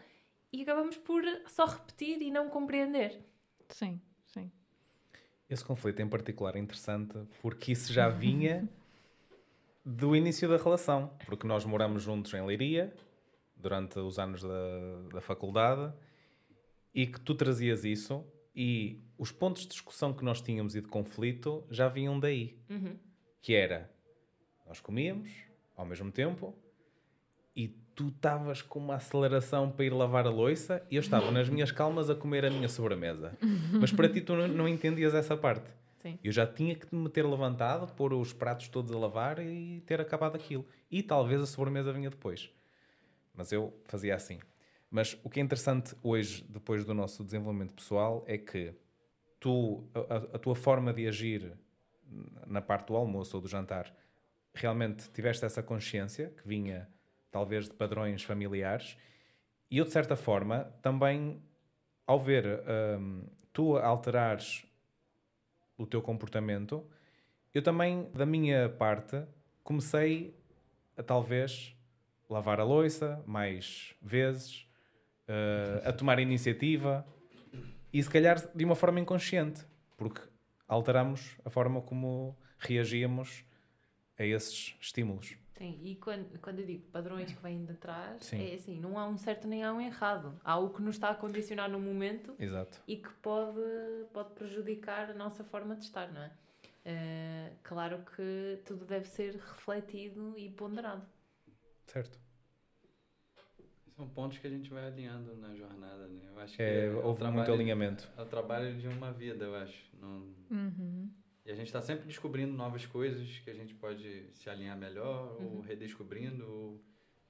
e acabamos por só repetir e não compreender. Sim. Esse conflito em particular é interessante porque isso já vinha [laughs] do início da relação. Porque nós moramos juntos em Leiria durante os anos da, da faculdade e que tu trazias isso e os pontos de discussão que nós tínhamos e de conflito já vinham daí. Uhum. Que era, nós comíamos ao mesmo tempo e tu estavas com uma aceleração para ir lavar a louça e eu estava nas minhas calmas a comer a minha sobremesa. Mas para ti tu não, não entendias essa parte. Sim. Eu já tinha que me ter levantado, pôr os pratos todos a lavar e ter acabado aquilo. E talvez a sobremesa vinha depois. Mas eu fazia assim. Mas o que é interessante hoje, depois do nosso desenvolvimento pessoal, é que tu, a, a- a tua forma de agir na parte do almoço ou do jantar, realmente tiveste essa consciência que vinha talvez de padrões familiares e eu, de certa forma, também, ao ver hum, tu alterares o teu comportamento, eu também, da minha parte, comecei a talvez lavar a louça mais vezes, eh, a tomar iniciativa e se calhar de uma forma inconsciente, porque alteramos a forma como reagíamos a esses estímulos. Sim, e quando, quando eu digo padrões que vêm de trás, Sim. é assim, não há um certo nem há um errado. Há o que nos está a condicionar no momento Exato. e que pode, pode prejudicar a nossa forma de estar, não é? Eh, claro que tudo deve ser refletido e ponderado. Certo. São pontos que a gente vai alinhando na jornada, né? Eu acho que É, houve muito trabalho- alinhamento. É o trabalho de uma vida, eu acho. Não- Uhum. E a gente está sempre descobrindo novas coisas que a gente pode se alinhar melhor, ou redescobrindo, ou...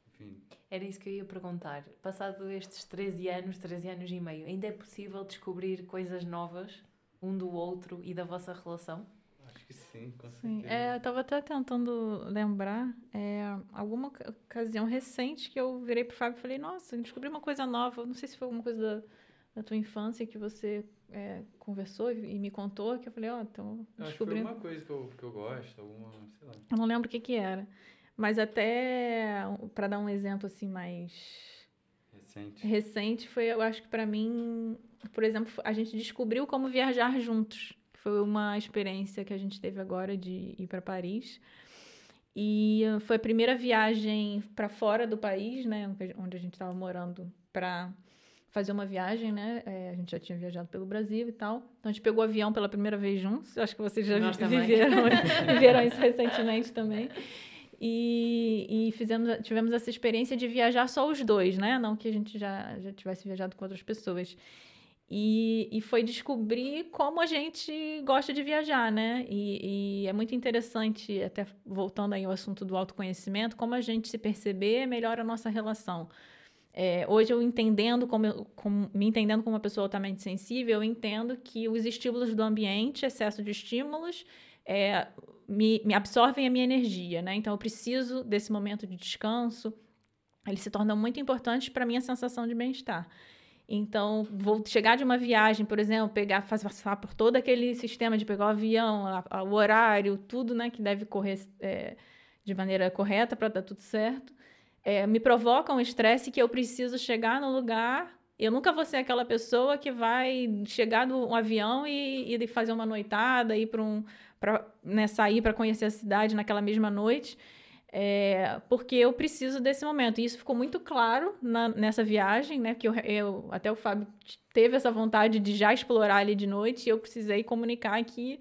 enfim. Era isso que eu ia perguntar. Passado estes 13 anos, 13 anos e meio, ainda é possível descobrir coisas novas um do outro e da vossa relação? Acho que sim, com Sim, certeza. é, eu estava até tentando lembrar é, alguma oca- ocasião recente que eu virei pro Fábio e falei, nossa, descobri uma coisa nova, não sei se foi alguma coisa da, da tua infância que você é, conversou e, me contou, que eu falei, ó, então Eu acho que foi descobrindo. alguma coisa que eu, que eu gosto, alguma, sei lá. Eu não lembro o que que era. Mas até para dar um exemplo assim mais Recente. recente foi, eu acho que para mim, por exemplo, a gente descobriu como viajar juntos. Foi uma experiência que a gente teve agora de ir para Paris. E foi a primeira viagem para fora do país, né, onde a gente estava morando, para fazer uma viagem, né? É, a gente já tinha viajado pelo Brasil e tal. Então a gente pegou o avião pela primeira vez juntos. Eu acho que vocês já Nós viveram, [laughs] [laughs] viveram isso recentemente também. E, e fizemos, tivemos essa experiência de viajar só os dois, né? Não que a gente já, já tivesse viajado com outras pessoas. E, e foi descobrir como a gente gosta de viajar, né? E, e é muito interessante, até voltando aí ao assunto do autoconhecimento, como a gente se perceber melhora a nossa relação. É, hoje eu entendendo como, eu- como- me entendendo como uma pessoa altamente sensível, eu entendo que os estímulos do ambiente, excesso de estímulos, é, me, me absorvem a minha energia, né? Então eu preciso desse momento de descanso. Eles se tornam muito importantes para minha sensação de bem-estar. Então, vou chegar de uma viagem, por exemplo, pegar, passar por todo aquele sistema de pegar o avião, a, a, o horário, tudo, né, que deve correr é, de maneira correta para dar tudo certo. É, me provoca um estresse que eu preciso chegar no lugar. Eu nunca vou ser aquela pessoa que vai chegar no um avião e, e fazer uma noitada, ir para um, pra, né, sair para conhecer a cidade naquela mesma noite. É, porque eu preciso desse momento. E isso ficou muito claro na, nessa viagem, né? Que eu, eu, até o Fábio teve essa vontade de já explorar ali de noite e eu precisei comunicar que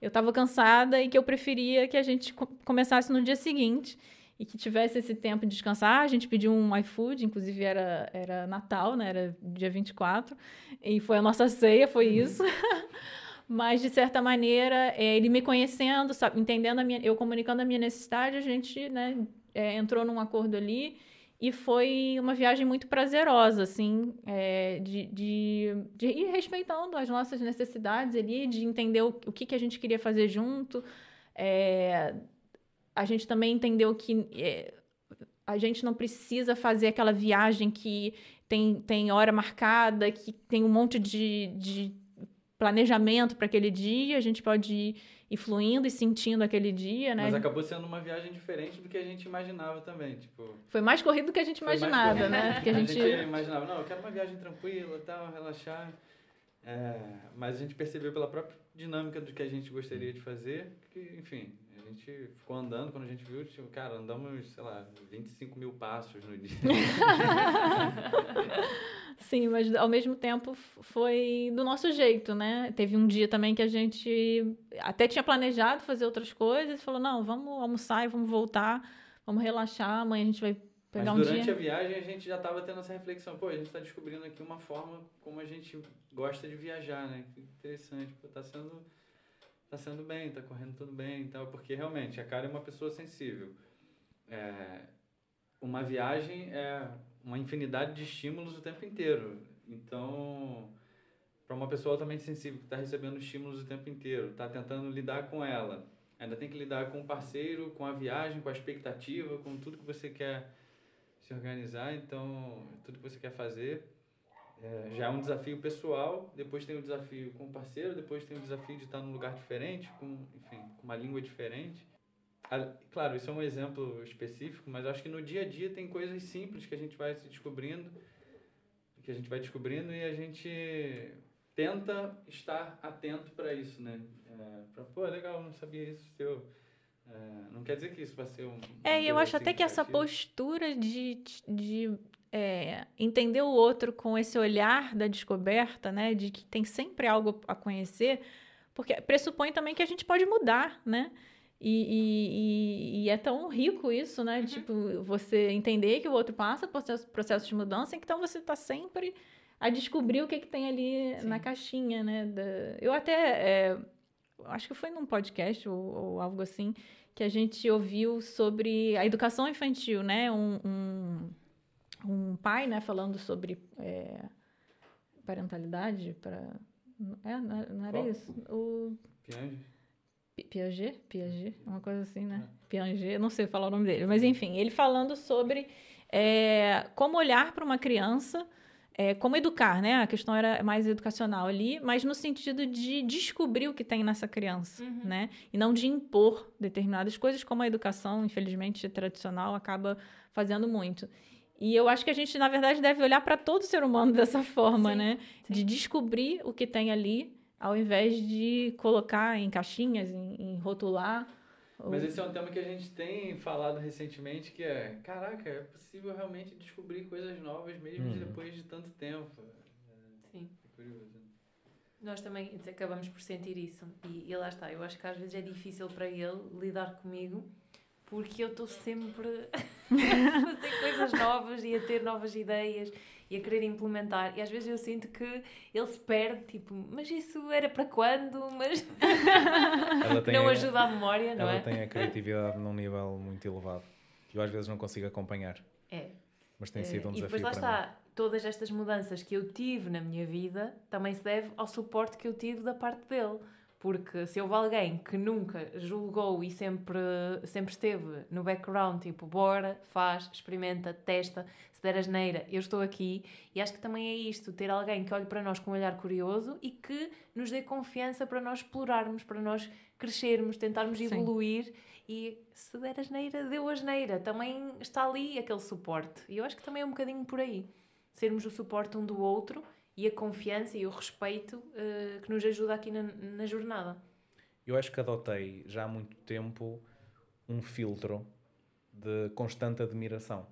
eu estava cansada e que eu preferia que a gente começasse no dia seguinte e que tivesse esse tempo de descansar. A gente pediu um iFood, inclusive era, era Natal, né? Era dia 24, e foi a nossa ceia, foi uhum. isso. [laughs] mas de certa maneira é, ele me conhecendo, sabe, entendendo a minha, eu comunicando a minha necessidade, a gente né, é, entrou num acordo ali e foi uma viagem muito prazerosa, assim, é, de, de, de, ir respeitando as nossas necessidades ali, de entender o, o que, que a gente queria fazer junto. É, a gente também entendeu que é, a gente não precisa fazer aquela viagem que tem, tem hora marcada, que tem um monte de, de planejamento para aquele dia, a gente pode ir, ir fluindo e sentindo aquele dia, né? Mas acabou sendo uma viagem diferente do que a gente imaginava também, tipo... Foi mais corrido do que a gente imaginava, né? [laughs] Porque a gente... a gente imaginava, não, eu quero uma viagem tranquila, tal, relaxar. É, mas a gente percebeu pela própria dinâmica do que a gente gostaria de fazer, que, enfim, a gente ficou andando, quando a gente viu, tipo, cara, andamos, sei lá, 25 mil passos no dia. [laughs] Sim, mas ao mesmo tempo foi do nosso jeito, né? Teve um dia também que a gente até tinha planejado fazer outras coisas e falou: não, vamos almoçar e vamos voltar, vamos relaxar, amanhã a gente vai pegar mas um dia. Durante a viagem a gente já estava tendo essa reflexão: pô, a gente está descobrindo aqui uma forma como a gente gosta de viajar, né? Que interessante, pô, tá sendo, tá sendo bem, tá correndo tudo bem e tal, porque realmente a cara é uma pessoa sensível. É, uma viagem é uma infinidade de estímulos o tempo inteiro. Então, para uma pessoa altamente sensível que está recebendo estímulos o tempo inteiro, está tentando lidar com ela, ainda tem que lidar com o parceiro, com a viagem, com a expectativa, com tudo que você quer se organizar, então, tudo que você quer fazer. É, já é um desafio pessoal, depois tem o desafio com o parceiro, depois tem o desafio de estar num lugar diferente, com, enfim, com uma língua diferente. Claro, isso é um exemplo específico, mas acho que no dia a dia tem coisas simples que a gente vai se descobrindo, que a gente vai descobrindo e a gente tenta estar atento para isso, né? É, pra, pô, legal, não sabia isso, seu. É, não quer dizer que isso vai ser um. É, eu acho até que essa postura de, de é, entender o outro com esse olhar da descoberta, né? De que tem sempre algo a conhecer, porque pressupõe também que a gente pode mudar, né? E, e, e, é tão rico isso, né? Uhum. Tipo, você entender que o outro passa por processo de mudança, então você está sempre a descobrir o que, que tem ali Sim. na caixinha, né? Da... Eu até, é, acho que foi num podcast ou, ou, algo assim, que a gente ouviu sobre a educação infantil, né? Um, um, um pai, né, falando sobre é, parentalidade para... É, não era isso? O... Piange? Piaget? Piaget? Uma coisa assim, né? É. Piaget, não sei falar o nome dele. Mas, enfim, ele falando sobre é, como olhar para uma criança, é, como educar, né? A questão era mais educacional ali, mas no sentido de descobrir o que tem nessa criança, uhum. né? E não de impor determinadas coisas, como a educação, infelizmente, tradicional acaba fazendo muito. E eu acho que a gente, na verdade, deve olhar para todo ser humano [laughs] dessa forma, sim, né? Sim. De descobrir o que tem ali ao invés de colocar em caixinhas, em, em rotular. Mas esse é um tema que a gente tem falado recentemente, que é, caraca, é possível realmente descobrir coisas novas mesmo hum. depois de tanto tempo. Sim. É curioso. Nós também acabamos por sentir isso. E, e lá está, eu acho que às vezes é difícil para ele lidar comigo, porque eu estou sempre [laughs] [laughs] a fazer coisas novas e a ter novas ideias e a querer implementar. E às vezes eu sinto que ele se perde, tipo, mas isso era para quando? Mas [laughs] não a, ajuda a memória, não ela é? Ela tem a criatividade num nível muito elevado. que Eu às vezes não consigo acompanhar. É. Mas tem sido um desafio. E depois lá está, mim. todas estas mudanças que eu tive na minha vida também se deve ao suporte que eu tive da parte dele. Porque se houve alguém que nunca julgou e sempre, sempre esteve no background, tipo, bora, faz, experimenta, testa, der asneira, eu estou aqui. E acho que também é isto, ter alguém que olhe para nós com um olhar curioso e que nos dê confiança para nós explorarmos, para nós crescermos, tentarmos Sim. evoluir. E se der asneira, deu asneira. Também está ali aquele suporte. E eu acho que também é um bocadinho por aí. Sermos o suporte um do outro e a confiança e o respeito eh, que nos ajuda aqui na, na jornada. Eu acho que adotei já há muito tempo um filtro de constante admiração.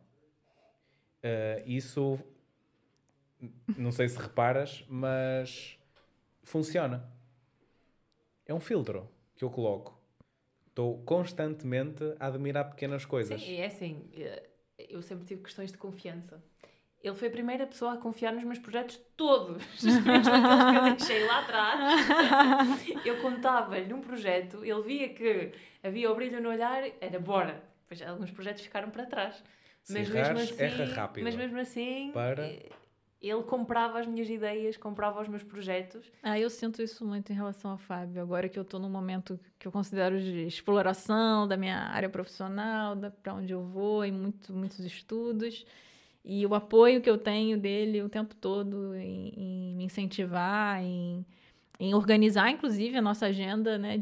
Eh, isso, não sei se reparas, mas funciona. É um filtro que eu coloco. Estou constantemente a admirar pequenas coisas. Sim, é assim, eh, eu sempre tive questões de confiança. Ele foi a primeira pessoa a confiar nos meus projetos todos, [laughs] mesmo aqueles que eu deixei lá atrás. [laughs] Eu contava-lhe um projeto, ele via que havia o brilho no olhar, era bora. Pois alguns projetos ficaram para trás. Se Mas errares, mesmo assim, erra rápido. mas mesmo assim, Para- eh, ele comprava as minhas ideias, comprava os meus projetos. Ah, eu sinto isso muito em relação ao Fábio. Agora que eu estou num momento que eu considero de exploração da minha área profissional, para onde eu vou, em muito, muitos estudos. E o apoio que eu tenho dele o tempo todo em, em me incentivar, em, em organizar, inclusive, a nossa agenda, né,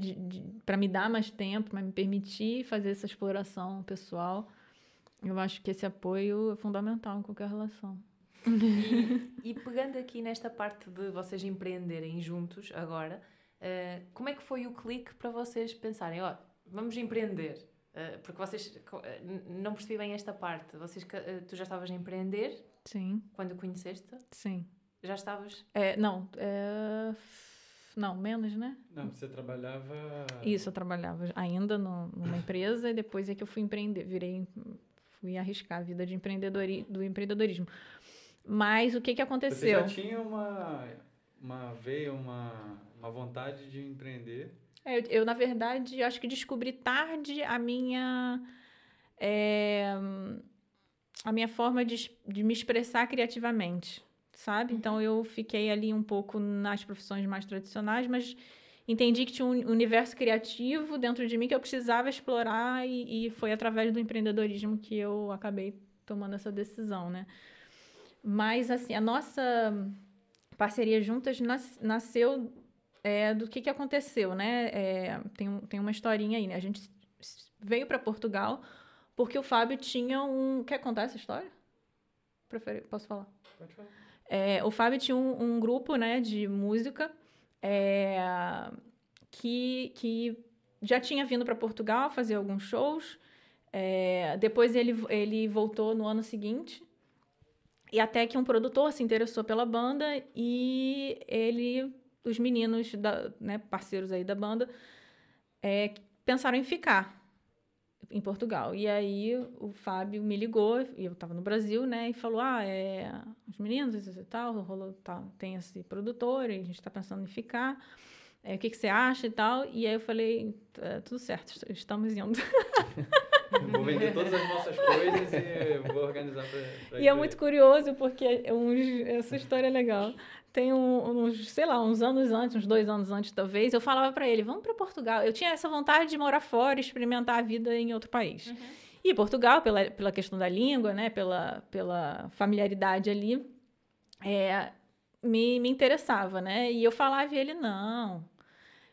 para me dar mais tempo, para me permitir fazer essa exploração pessoal. Eu acho que esse apoio é fundamental em qualquer relação. E pegando aqui nesta parte de vocês empreenderem juntos agora, eh, como é que foi o clique para vocês pensarem, ó, vamos empreender? Eh, porque vocês, eh, não percebi bem esta parte, vocês, eh, tu já estavas a empreender Sim, quando o conheceste? sim. Já estavas? É, não, é, não, menos, né? Não, você trabalhava. Isso, eu trabalhava ainda no- numa empresa e depois é que eu fui empreender, virei, fui arriscar a vida de empreendedori, do empreendedorismo. Mas o que que Você aconteceu? já tinha uma, uma veia, uma, uma vontade de empreender. É, Eu, eu, na verdade, acho que descobri tarde a minha. é, a minha forma de, de me expressar criativamente, sabe? Então eu fiquei ali um pouco nas profissões mais tradicionais, mas entendi que tinha um universo criativo dentro de mim que eu precisava explorar e, e foi através do empreendedorismo que eu acabei tomando essa decisão, né? Mas, assim, a nossa parceria juntas nas- nasceu é, do que, que aconteceu, né? É, tem, tem uma historinha aí, né? A gente veio para Portugal porque o Fábio tinha um... Quer contar essa história? Prefere... Posso falar? Pode falar. É, o Fábio tinha um, um grupo né, de música é, que, que já tinha vindo para Portugal fazer alguns shows. É, depois ele, ele voltou no ano seguinte. E até que um produtor se interessou pela banda e ele, os meninos, da, né, parceiros aí da banda, é, pensaram em ficar em Portugal. E aí o Fábio me ligou, e eu estava no Brasil, né? E falou: Ah, é, os meninos e tal, rolou, tá, tem esse produtor, e a gente está pensando em ficar. É, o que, que você acha e tal? E aí eu falei: "É, Tudo certo, est- estamos indo. [laughs] Vou vender todas as nossas coisas e vou organizar pra E é muito curioso, porque uns- essa história é legal. Tem um- uns, sei lá, uns anos antes, uns dois anos antes talvez, eu falava para ele, vamos para Portugal. Eu tinha essa vontade de morar fora, experimentar a vida em outro país. E Portugal, pela, pela questão da língua, né, pela, pela familiaridade ali, é, me, me interessava, né? E eu falava e ele, não,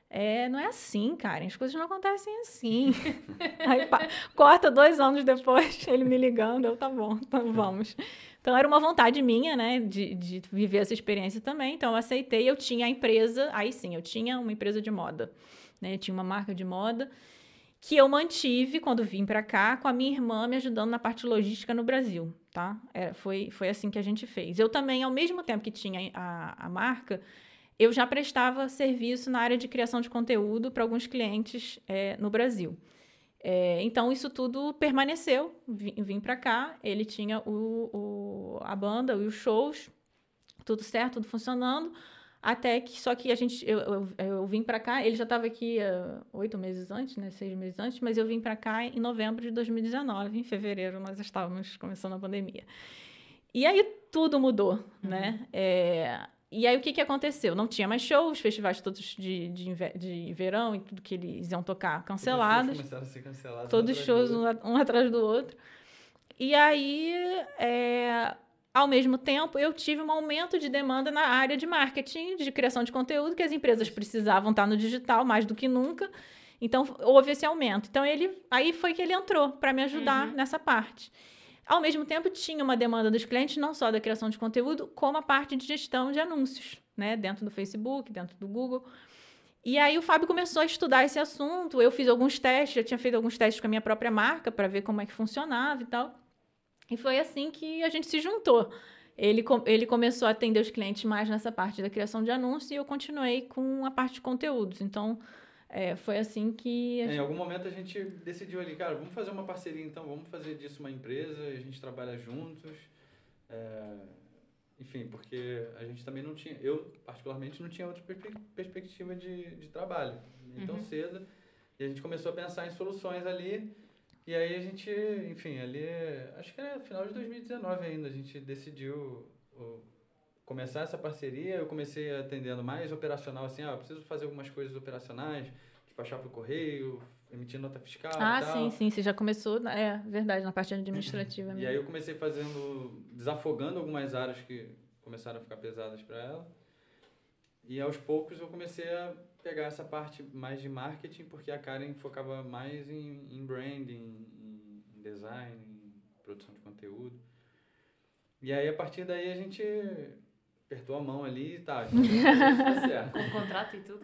é, não é assim, cara, as coisas não acontecem assim. [laughs] Aí pá, corta dois anos depois, [laughs] ele me ligando, eu, tá bom, então vamos. Então era uma vontade minha, né, de, de viver essa experiência também. Então eu aceitei, eu tinha a empresa, aí sim, eu tinha uma empresa de moda, né, eu tinha uma marca de moda que eu mantive quando vim para cá com a minha irmã me ajudando na parte logística no Brasil, tá? Foi, foi assim que a gente fez. Eu também, ao mesmo tempo que tinha a, a marca, eu já prestava serviço na área de criação de conteúdo para alguns clientes é, no Brasil. É, então, isso tudo permaneceu. Vim, vim para cá, ele tinha o, o, a banda e os shows, tudo certo, tudo funcionando. Até que, só que a gente, eu, eu, eu vim para cá, ele já estava aqui uh, oito meses antes, né, seis meses antes, mas eu vim para cá em novembro de 2019, em fevereiro nós estávamos começando a pandemia. E aí tudo mudou, uhum. né? É, e aí o que, que aconteceu? Não tinha mais shows, festivais todos de, de, de verão e tudo que eles iam tocar cancelados. Todos os shows começaram a ser cancelados. Todos os shows um, um atrás do outro. E aí, é, ao mesmo tempo, eu tive um aumento de demanda na área de marketing, de criação de conteúdo, que as empresas precisavam estar no digital mais do que nunca. Então, houve esse aumento. Então, ele aí foi que ele entrou para me ajudar Uhum. nessa parte. Ao mesmo tempo, tinha uma demanda dos clientes, não só da criação de conteúdo, como a parte de gestão de anúncios, né? Dentro do Facebook, dentro do Google. E aí o Fábio começou a estudar esse assunto. Eu fiz alguns testes, já tinha feito alguns testes com a minha própria marca para ver como é que funcionava e tal. E foi assim que a gente se juntou. Ele, ele começou a atender os clientes mais nessa parte da criação de anúncios e eu continuei com a parte de conteúdos. Então, é, foi assim que. a Em algum momento a gente decidiu ali, cara, vamos fazer uma parceria então, vamos fazer disso uma empresa, a gente trabalha juntos. É, enfim, porque a gente também não tinha, eu particularmente não tinha outra perspe- perspectiva de, de trabalho nem tão Uhum. cedo. E a gente começou a pensar em soluções ali. E aí a gente, enfim, ali, acho que era final de 2019 ainda, a gente decidiu o, começar essa parceria. Eu comecei atendendo mais operacional, assim, ah, eu preciso fazer algumas coisas operacionais, despachar para o correio, emitir nota fiscal Ah, e sim, sim, você já começou, é verdade, na parte administrativa E mesmo. aí eu comecei fazendo, desafogando algumas áreas que começaram a ficar pesadas para ela. E aos poucos eu comecei a pegar essa parte mais de marketing, porque a Karen focava mais em, em branding, em, em design, em produção de conteúdo. E aí a partir daí a gente apertou a mão ali e tá, [laughs] então, tá certo. Com contrato e tudo.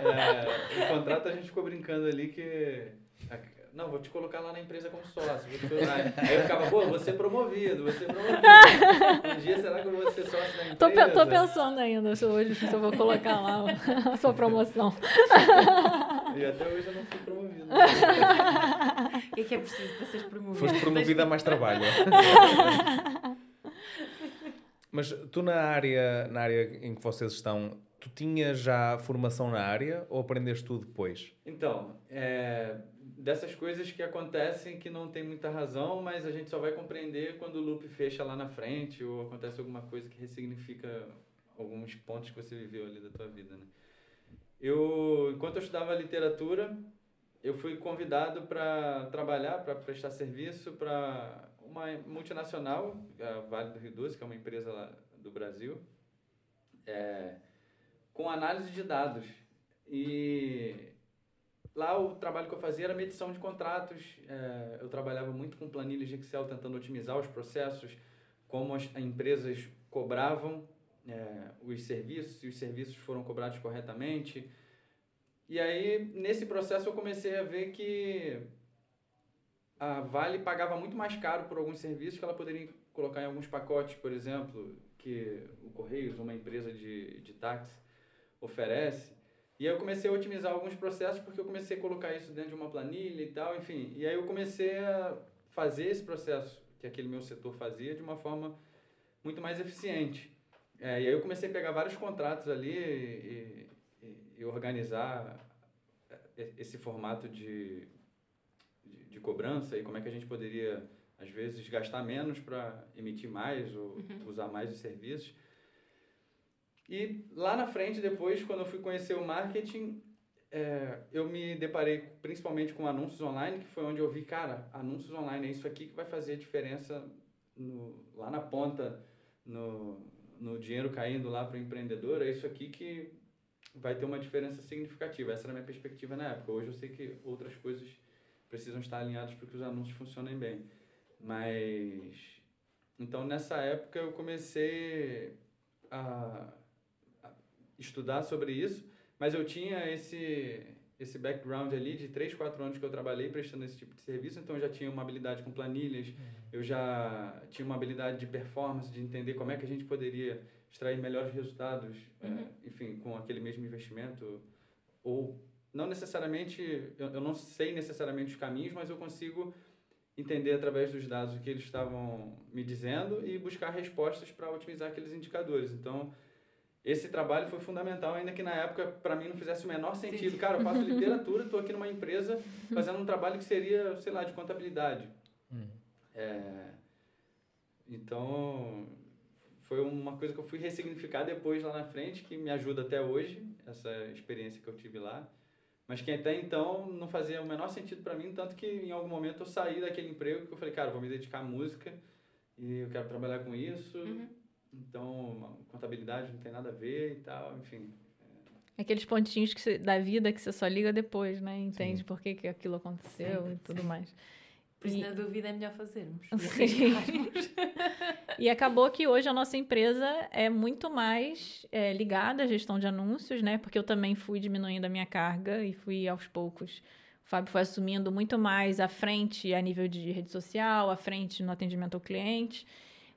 É, o contrato a gente ficou brincando ali que. Não, vou te colocar lá na empresa como sócio. vou te colocar- Aí eu ficava, pô, você promovido, você promovido. Um dia será que eu vou ser sócio da empresa? Tô, pe- tô pensando ainda se hoje se eu vou colocar lá a sua promoção. E até hoje eu não fui promovido. O que é que é preciso para seres promovido? Foste promovida a mais trabalho. Mas tu na área, na área em que vocês estão, tu tinhas já formação na área ou aprendeste tudo depois? Então, é, dessas coisas que acontecem que não tem muita razão, mas a gente só vai compreender quando o loop fecha lá na frente ou acontece alguma coisa que ressignifica alguns pontos que você viveu ali da tua vida, né? Eu, enquanto eu estudava literatura, eu fui convidado para trabalhar, para prestar serviço para uma multinacional, a Vale do Rio Doce, que é uma empresa lá do Brasil, é, com análise de dados. E lá o trabalho que eu fazia era medição de contratos. é, eu trabalhava muito com planilhas de Excel, tentando otimizar os processos, como as empresas cobravam é, os serviços, se os serviços foram cobrados corretamente. E aí, nesse processo, eu comecei a ver que a Vale pagava muito mais caro por alguns serviços que ela poderia colocar em alguns pacotes, por exemplo, que o Correios, uma empresa de, de táxi, oferece. E aí eu comecei a otimizar alguns processos porque eu comecei a colocar isso dentro de uma planilha e tal, enfim. E aí eu comecei a fazer esse processo que aquele meu setor fazia de uma forma muito mais eficiente. É, e aí eu comecei a pegar vários contratos ali e, e, e organizar e- esse formato de, de, cobrança e como é que a gente poderia, às vezes, gastar menos para emitir mais ou usar mais os serviços. E lá na frente, depois, quando eu fui conhecer o marketing, é, eu me deparei principalmente com anúncios online, que foi onde eu vi, cara, anúncios online é isso aqui que vai fazer a diferença no, lá na ponta, no, no dinheiro caindo lá para o empreendedor, é isso aqui que vai ter uma diferença significativa. Essa era a minha perspectiva na época. Hoje eu sei que outras coisas precisam estar alinhadas para que os anúncios funcionem bem. Mas, então nessa época eu comecei a, a estudar sobre isso, mas eu tinha esse esse background ali de 3, 4 anos que eu trabalhei prestando esse tipo de serviço, então eu já tinha uma habilidade com planilhas, eu já tinha uma habilidade de performance, de entender como é que a gente poderia extrair melhores resultados, Uhum. é, enfim, com aquele mesmo investimento, ou não necessariamente, eu, eu não sei necessariamente os caminhos, mas eu consigo entender através dos dados o que eles estavam me dizendo e buscar respostas para otimizar aqueles indicadores. Então, esse trabalho foi fundamental, ainda que na época para mim não fizesse o menor sentido. Cara, eu faço literatura, estou aqui numa empresa [laughs] fazendo um trabalho que seria, sei lá, de contabilidade. É, então, foi uma coisa que eu fui ressignificar depois lá na frente, que me ajuda até hoje, essa experiência que eu tive lá. Mas que até então não fazia o menor sentido para mim, tanto que em algum momento eu saí daquele emprego que eu falei, cara, vou me dedicar à música e eu quero trabalhar com isso. Uhum. Então, contabilidade não tem nada a ver e tal, enfim. Aqueles pontinhos que você- da vida que você só liga depois, né? Entende por que, que aquilo aconteceu Sim, e tudo sim. mais. Por isso, E- na dúvida, é melhor fazermos. [laughs] Sim. E acabou que hoje a nossa empresa é muito mais é, ligada à gestão de anúncios, né? Porque eu também fui diminuindo a minha carga e fui aos poucos. O Fábio foi assumindo muito mais à frente a nível de rede social, à frente no atendimento ao cliente.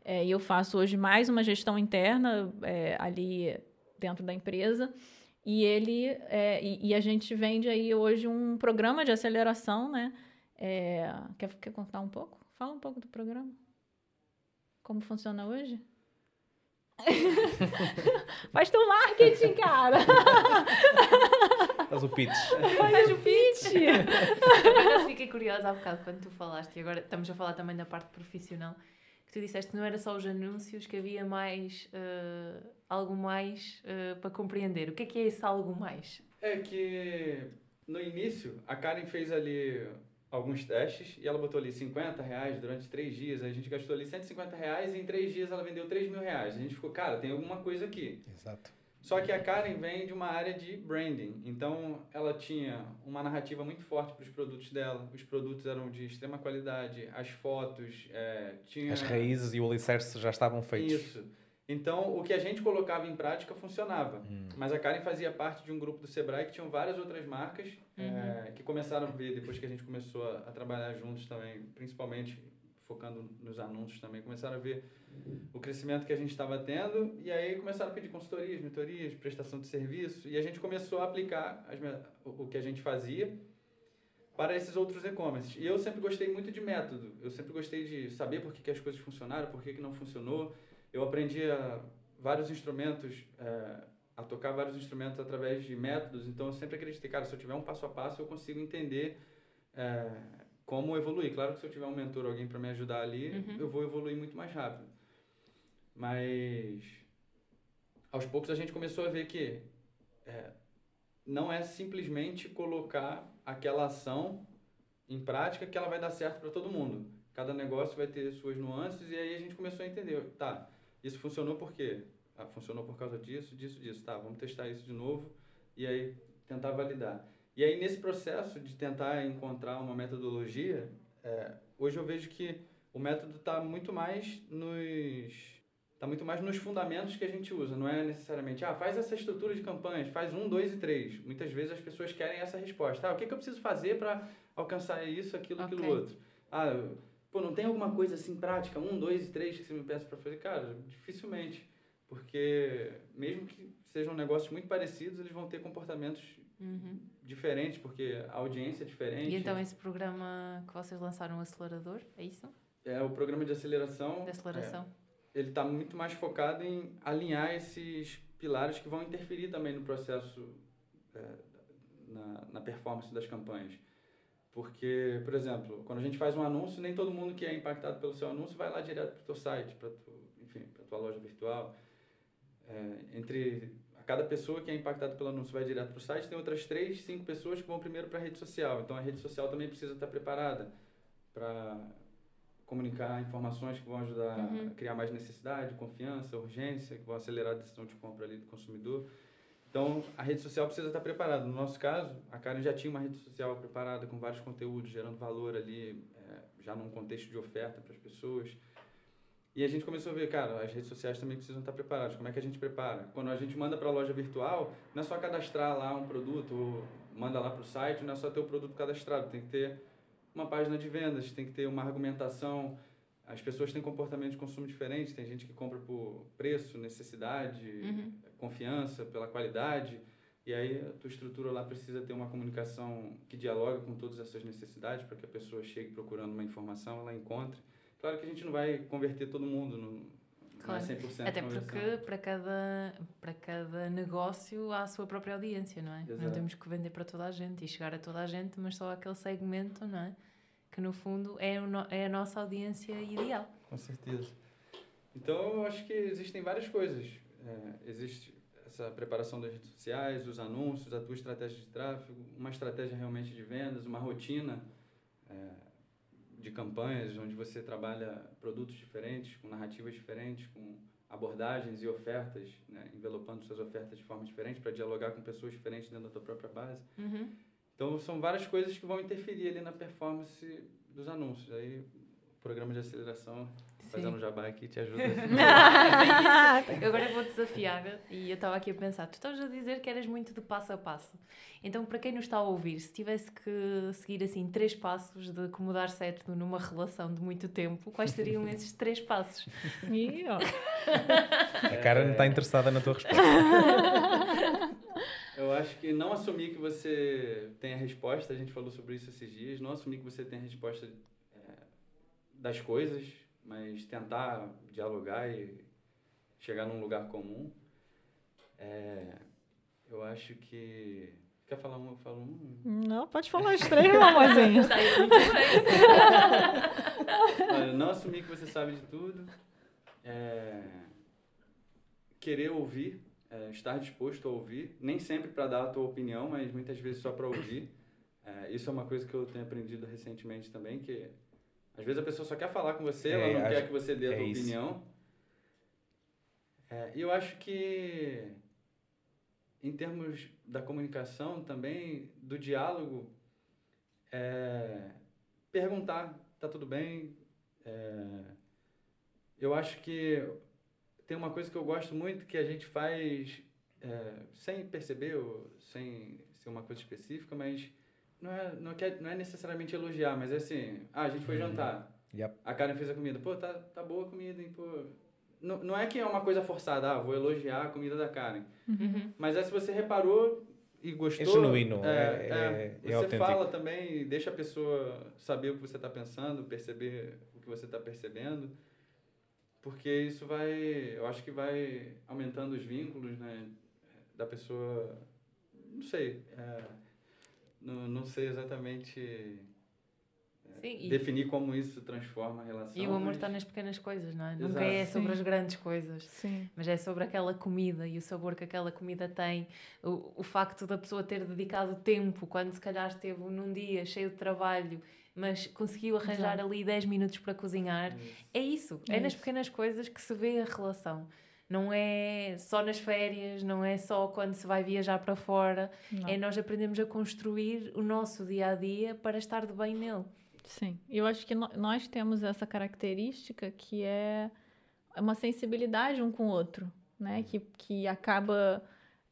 É, e eu faço hoje mais uma gestão interna é, ali dentro da empresa. E ele é, e, e a gente vende aí hoje um programa de aceleração, né? É, quer, quer contar um pouco? Fala um pouco do programa. Como funciona hoje? [laughs] Faz teu marketing, cara! [laughs] Faz o pitch. Faz o pitch! Eu fiquei curiosa há bocado quando tu falaste, e agora estamos a falar também da parte profissional, que tu disseste que não era só os anúncios, que havia mais, eh, algo mais eh, para compreender. O que é que é esse algo mais? É que no início a Karen fez ali alguns testes e ela botou ali 50 reais durante três dias. A gente gastou ali 150 reais e em três dias ela vendeu 3 mil reais. A gente ficou, cara, tem alguma coisa aqui. Exato. Só que a Karen vem de uma área de branding, então ela tinha uma narrativa muito forte para os produtos dela. Os produtos eram de extrema qualidade, as fotos, é, tinha As raízes e o alicerce já estavam feitos. isso. Então o que a gente colocava em prática funcionava. Hum. Mas a Karen fazia parte de um grupo do Sebrae que tinham várias outras marcas Uhum. é, que começaram a ver depois que a gente começou a, a trabalhar juntos também, principalmente focando nos anúncios também, começaram a ver o crescimento que a gente estava tendo e aí começaram a pedir consultorias, mentorias, prestação de serviço e a gente começou a aplicar as o, o que a gente fazia para esses outros e-commerce. E eu sempre gostei muito de método, eu sempre gostei de saber por que, que as coisas funcionaram, por que, que não funcionou. Eu aprendi a, vários instrumentos, é, a tocar vários instrumentos através de métodos, então eu sempre acreditei, cara, se eu tiver um passo a passo eu consigo entender é, como evoluir. Claro que se eu tiver um mentor, alguém para me ajudar ali, Uhum. eu vou evoluir muito mais rápido. Mas aos poucos a gente começou a ver que é, não é simplesmente colocar aquela ação em prática que ela vai dar certo para todo mundo. Cada negócio vai ter suas nuances e aí a gente começou a entender, tá, isso funcionou por quê? Ah, funcionou por causa disso, disso, disso. Tá, vamos testar isso de novo e aí tentar validar. E aí nesse processo de tentar encontrar uma metodologia, é, hoje eu vejo que o método está muito mais nos Está muito mais nos fundamentos que a gente usa, não é necessariamente, ah, faz essa estrutura de campanhas, faz um, dois e três. Muitas vezes as pessoas querem essa resposta. Ah, o que, que eu preciso fazer para alcançar isso, aquilo, aquilo Ok. outro? Ah, pô, não tem alguma coisa assim prática, um, dois e três que você me peça para fazer? Cara, dificilmente. Porque mesmo que sejam negócios muito parecidos, eles vão ter comportamentos Uhum. diferentes, porque a audiência é diferente. E então esse programa que vocês lançaram, o Acelerador, é isso? É o programa de aceleração. De aceleração? ele está muito mais focado em alinhar esses pilares que vão interferir também no processo, é, na, na performance das campanhas. Porque, por exemplo, quando a gente faz um anúncio, nem todo mundo que é impactado pelo seu anúncio vai lá direto para o teu site, para enfim, para tua loja virtual. É, entre a cada pessoa que é impactada pelo anúncio vai direto para o site, tem outras três, cinco pessoas que vão primeiro para a rede social. Então a rede social também precisa estar preparada para comunicar informações que vão ajudar Uhum. a criar mais necessidade, confiança, urgência, que vão acelerar a decisão de compra ali do consumidor. Então, a rede social precisa estar preparada. No nosso caso, a Karen já tinha uma rede social preparada com vários conteúdos, gerando valor ali, é, já num contexto de oferta para as pessoas. E a gente começou a ver, cara, as redes sociais também precisam estar preparadas. Como é que a gente prepara? Quando a gente manda para a loja virtual, não é só cadastrar lá um produto, ou manda lá para o site, não é só ter o produto cadastrado, tem que ter uma página de vendas, tem que ter uma argumentação. As pessoas têm comportamento de consumo diferente, tem gente que compra por preço, necessidade, Uhum. confiança, pela qualidade. E aí a tua estrutura lá precisa ter uma comunicação que dialoga com todas essas necessidades para que a pessoa chegue procurando uma informação, ela encontre. Claro que a gente não vai converter todo mundo, não, não Claro. é 100% Até porque para cada, para cada negócio há a sua própria audiência, não é? Não Exato. temos que vender para toda a gente e chegar a toda a gente, mas só aquele segmento, não é? Que no fundo é, no- é a nossa audiência ideal. Com certeza. Então, eu acho que existem várias coisas. É, existe essa preparação das redes sociais, os anúncios, a tua estratégia de tráfego, uma estratégia realmente de vendas, uma rotina é, de campanhas onde você trabalha produtos diferentes, com narrativas diferentes, com abordagens e ofertas, né, envelopando suas ofertas de forma diferente para dialogar com pessoas diferentes dentro da tua própria base. Uhum. Então são várias coisas que vão interferir ali na performance dos anúncios. Aí o programa de aceleração fazendo um jabá aqui te ajuda. [laughs] eu agora vou desafiar e eu estava aqui a pensar, tu estavas a dizer que eras muito de passo a passo. Então, para quem nos está a ouvir, se tivesse que seguir assim três passos de como dar certo numa relação de muito tempo, quais seriam esses três passos? [laughs] Ó. [laughs] A cara não está interessada na tua resposta. Eu acho que não assumir que você tem a resposta, a gente falou sobre isso esses dias, não assumir que você tem a resposta é, das coisas, mas tentar dialogar e chegar num lugar comum. É, eu acho que. Quer falar um? Eu falo um. Não, pode falar os três, meu amorzinho. [laughs] Tá. Olha, não assumir que você sabe de tudo. É, querer ouvir, é, estar disposto a ouvir. Nem sempre para dar a tua opinião, mas muitas vezes só para ouvir. É, isso é uma coisa que eu tenho aprendido recentemente também, que às vezes a pessoa só quer falar com você, É, ela não acho- quer que você dê a é tua opinião. É, E eu acho que, em termos da comunicação também, do diálogo, é, perguntar, tá tudo bem? É, eu acho que tem uma coisa que eu gosto muito que a gente faz é, sem perceber, ou sem ser uma coisa específica, mas não é, não, quer, não é necessariamente elogiar, mas é assim, ah, a gente foi jantar, Yep. a Karen fez a comida, pô, tá, tá boa a comida, hein, pô. Não, não é que é uma coisa forçada, ah, vou elogiar a comida da Karen. Uhum. Mas é se você reparou e gostou. É genuíno, é- é- é você autêntico. fala também, deixa a pessoa saber o que você está pensando, perceber o que você está percebendo. Porque isso vai, eu acho que vai aumentando os vínculos, né? Da pessoa. Não sei. é, não, não sei exatamente é, Sim, e- definir como isso transforma a relação. E o amor mas- está nas pequenas coisas, não é? Exato. Nunca é sobre Sim. as grandes coisas. Sim. Mas é sobre aquela comida e o sabor que aquela comida tem, o, o facto da pessoa ter dedicado tempo, quando se calhar esteve num dia cheio de trabalho, mas conseguiu arranjar Exato. ali 10 minutos para cozinhar. É isso, é, É nas isso. pequenas coisas que se vê a relação. Não é só nas férias, não é só quando se vai viajar para fora. Não. É nós aprendemos a construir o nosso dia a dia para estar de bem nele. Sim, eu acho que no- nós temos essa característica que é uma sensibilidade um com o outro, né? Que, que acaba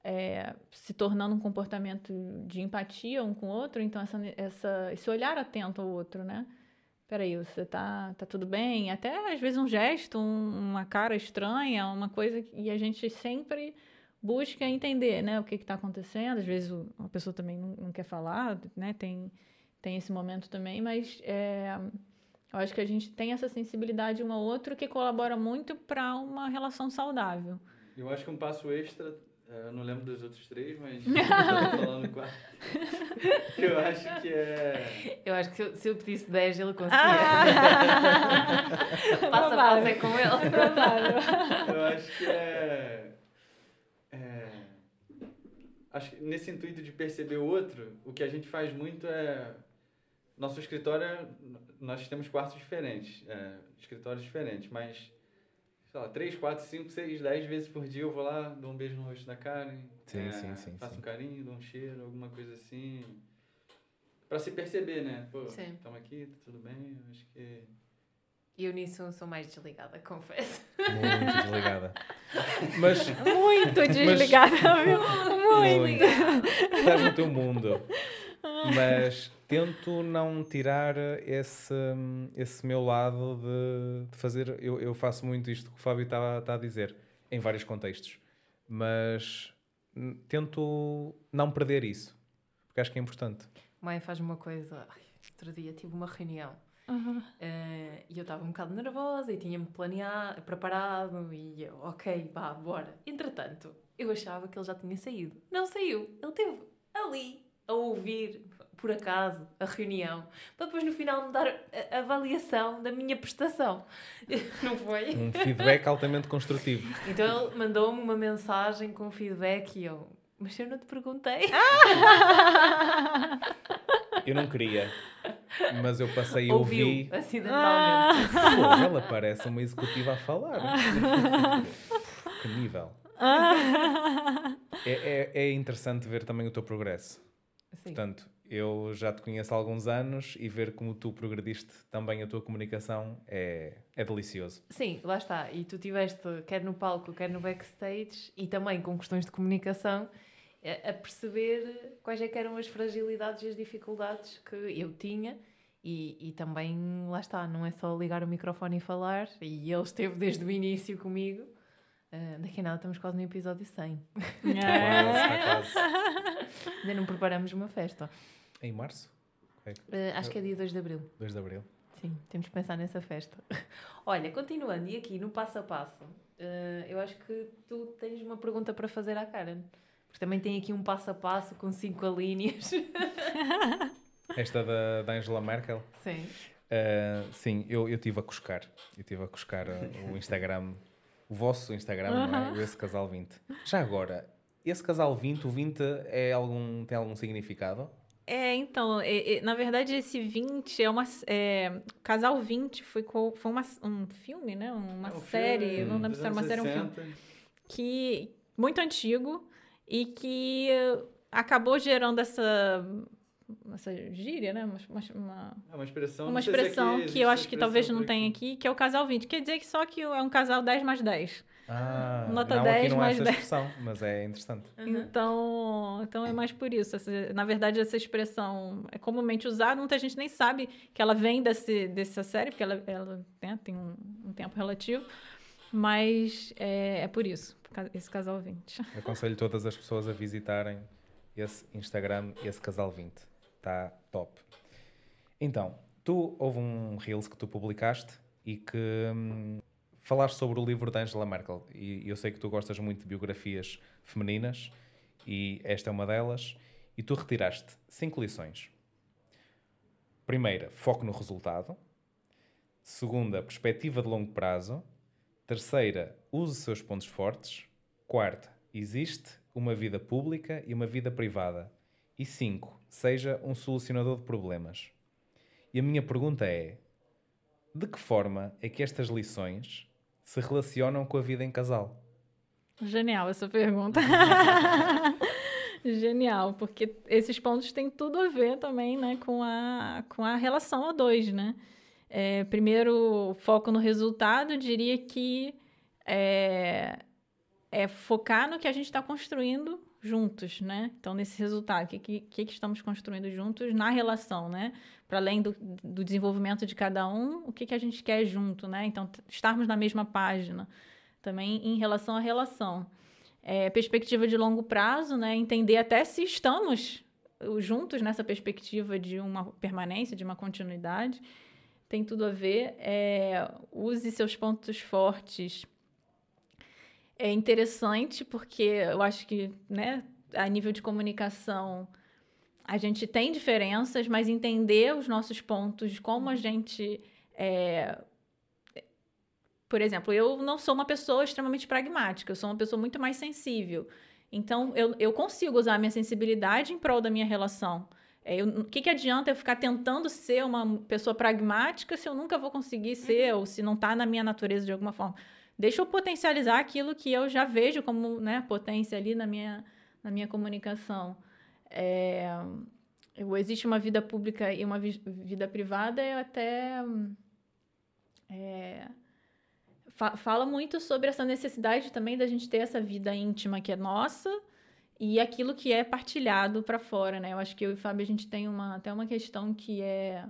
é, se tornando um comportamento de empatia um com o outro, então essa, essa, esse olhar atento ao outro, né? Peraí, você tá, tá tudo bem? Até às vezes um gesto, um- uma cara estranha, uma coisa que e a gente sempre busca entender, né? O que está acontecendo. Às vezes o- a pessoa também não, não quer falar, né? Tem, tem esse momento também, mas é, eu acho que a gente tem essa sensibilidade um ao outro que colabora muito para uma relação saudável. Eu acho que um passo extra, eu não lembro dos outros três, mas [laughs] eu tô falando quatro. [laughs] Eu acho que é. Eu acho que se eu, se eu pedisse 10, ele conseguia. Ah! [laughs] Passo a passo é com ele. Eu acho que é. é, acho que nesse intuito de perceber o outro, o que a gente faz muito é. Nosso escritório, é- nós temos quartos diferentes, é, escritórios diferentes, mas, sei lá, três, quatro, cinco, seis, dez vezes por dia eu vou lá, dou um beijo no rosto da Karen, Sim, é, sim, sim, faço sim. um carinho, dou um cheiro, alguma coisa assim, pra se perceber, né? Pô, estamos aqui, tá tudo bem, eu acho que... E eu nisso sou mais desligada, confesso. Muito desligada. [laughs] Mas Muito desligada, viu? muito. Estás no teu mundo. [laughs] Mas tento não tirar esse, esse meu lado de, de fazer. Eu, eu faço muito isto que o Fábio está está a dizer, em vários contextos. Mas tento não perder isso. Porque acho que é importante. Mãe faz-me uma coisa. Ai, outro dia tive uma reunião Uhum. eh, e eu estava um bocado nervosa e tinha-me planeado, preparado e eu, ok, vá, bora. Entretanto, eu achava que ele já tinha saído. Não saiu. Ele esteve ali a ouvir. Por acaso, a reunião, para depois no final me dar a avaliação da minha prestação. [laughs] Não foi? Um feedback altamente construtivo. Então ele mandou-me uma mensagem com feedback e eu, mas eu não te perguntei. [laughs] Eu não queria, mas eu passei e ouvi. acidentalmente. Pô, ela parece uma executiva a falar. [laughs] que nível. É, é, é interessante ver também o teu progresso. Sim. Portanto, eu já te conheço há alguns anos e ver como tu progrediste também a tua comunicação é, é delicioso. Sim, lá está. E tu tiveste, quer no palco, quer no backstage, e também com questões de comunicação, a perceber quais é que eram as fragilidades e as dificuldades que eu tinha. E, e também, lá está, não é só ligar o microfone e falar. E ele esteve desde o início comigo. Ah, daqui a nada estamos quase no episódio 100. [laughs] Quase, É. está quase. Ainda não preparamos uma festa. Em março? Ah, acho que é dia 2 de Abril. 2 de Abril. Sim, temos que pensar nessa festa. [laughs] Olha, continuando, e aqui no passo a passo, eh, eu acho que tu tens uma pergunta para fazer à Karen. Porque também tem aqui um passo a passo com cinco alíneas. [laughs] Esta da, da Angela Merkel. Sim. Uh, sim, eu eu estive a cuscar. Eu estive a cuscar uh, o Instagram, o vosso Instagram, não é? Esse casal 20. Já agora, esse casal 20, o 20 é algum, tem algum significado? É, então, é- é- na verdade, esse 20 é uma. É, Casal 20 foi, foi uma, um filme, né? Uma É um série. filme não lembro dos se era uma série ou um filme. 60. que muito antigo e que eh, acabou gerando essa essa gíria, né? Uma, uma- É uma expressão. uma expressão que existe eu acho que talvez não aqui. aqui, que é o casal 20. Quer dizer que só que é um casal 10 mais 10. Ah, Nota não, 10 aqui não mais essa 10. expressão, mas é interessante. Então, então é mais por isso. Essa- na verdade, essa expressão é comumente usada. Muita gente nem sabe que ela vem desse, dessa série, porque ela, ela né, tem um, um tempo relativo. Mas é, é por isso, esse casal 20. [laughs] Aconselho todas as pessoas a visitarem esse Instagram, esse casal 20. Está top. Então, tu houve um Reels que tu publicaste e que hum, falaste sobre o livro da Angela Merkel. E eu sei que tu gostas muito de biografias femininas e esta é uma delas. E tu retiraste cinco lições. Primeira, foco no resultado. Segunda, perspectiva de longo prazo. Terceira, use seus pontos fortes. Quarta, existe uma vida pública e uma vida privada. E cinco, seja um solucionador de problemas. E a minha pergunta é: de que forma é que estas lições se relacionam com a vida em casal? Genial essa pergunta. [laughs] Genial, porque esses pontos têm tudo a ver também, né, com a, com a relação a dois, né? É, primeiro, foco no resultado, diria que é, é focar no que a gente está construindo juntos, né? Então, nesse resultado, o que, que, que estamos construindo juntos na relação, né? Para além do, do desenvolvimento de cada um, o que, que a gente quer junto, né? Então, estarmos na mesma página também em relação à relação. É, perspectiva de longo prazo, né? Entender até se estamos uh, juntos nessa perspectiva de uma permanência, de uma continuidade. Tem tudo a ver. É, use seus pontos fortes. É interessante porque eu acho que, né, a nível de comunicação, a gente tem diferenças, mas entender os nossos pontos, como a gente é, por exemplo, eu não sou uma pessoa extremamente pragmática, eu sou uma pessoa muito mais sensível. Então, eu, eu consigo usar a minha sensibilidade em prol da minha relação. É, O que, que adianta eu ficar tentando ser uma pessoa pragmática se eu nunca vou conseguir ser, ou se não está na minha natureza de alguma forma? Deixa eu potencializar aquilo que eu já vejo como né, potência ali na minha, na minha comunicação. É, eu- existe uma vida pública e uma vi- vida privada, eu até. é, fa- fala muito sobre essa necessidade também da gente ter essa vida íntima que é nossa e aquilo que é partilhado para fora, né? Eu acho que eu e o Fábio a gente tem uma até uma questão que é,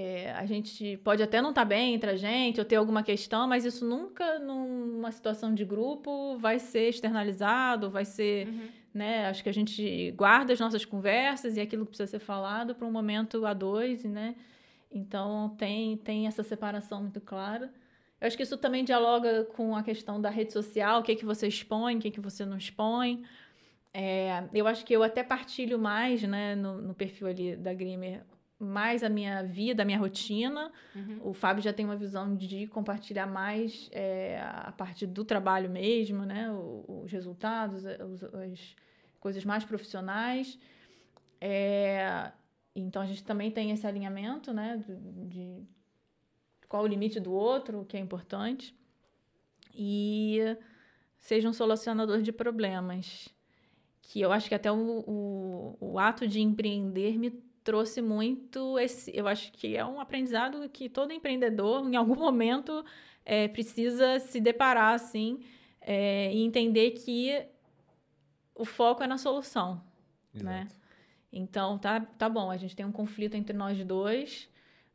é, a gente pode até não estar bem entre a gente ou ter alguma questão, mas isso nunca numa situação de grupo vai ser externalizado, vai ser, né? Acho que a gente guarda as nossas conversas e aquilo que precisa ser falado para um momento a dois, né? Então tem tem essa separação muito clara. Eu acho que isso também dialoga com a questão da rede social, o que, que você expõe, o que, que você não expõe. É, eu acho que eu até partilho mais, né, no, no perfil ali da Grimer, mais a minha vida, a minha rotina. Uhum. O Fábio já tem uma visão de compartilhar mais é, a parte do trabalho mesmo, né, o- os resultados, eh, os- as coisas mais profissionais. É, então a gente também tem esse alinhamento, né, de, de qual o limite do outro, o que é importante. E seja um solucionador de problemas. Que eu acho que até o, o, o ato de empreender me trouxe muito esse. Eu acho que é um aprendizado que todo empreendedor, em algum momento, é, precisa se deparar assim é, e entender que o foco é na solução. Né? Exato. Então, tá, tá bom, a gente tem um conflito entre nós dois,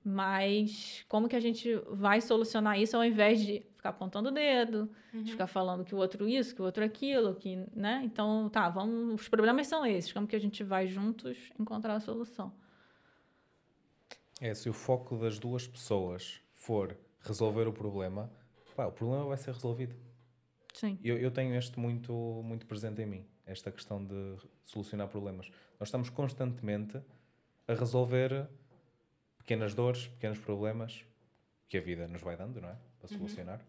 mas como que a gente vai solucionar isso ao invés de ficar apontando o dedo, Uhum. de ficar falando que o outro isso, que o outro aquilo, que, né? Então, tá, vamos, os problemas são esses, como que a gente vai juntos encontrar a solução? É, se o foco das duas pessoas for resolver o problema, pá, o problema vai ser resolvido. Sim. Eu, eu tenho este muito, muito presente em mim, esta questão de solucionar problemas. Nós estamos constantemente a resolver pequenas dores, pequenos problemas que a vida nos vai dando, não é? Para solucionar.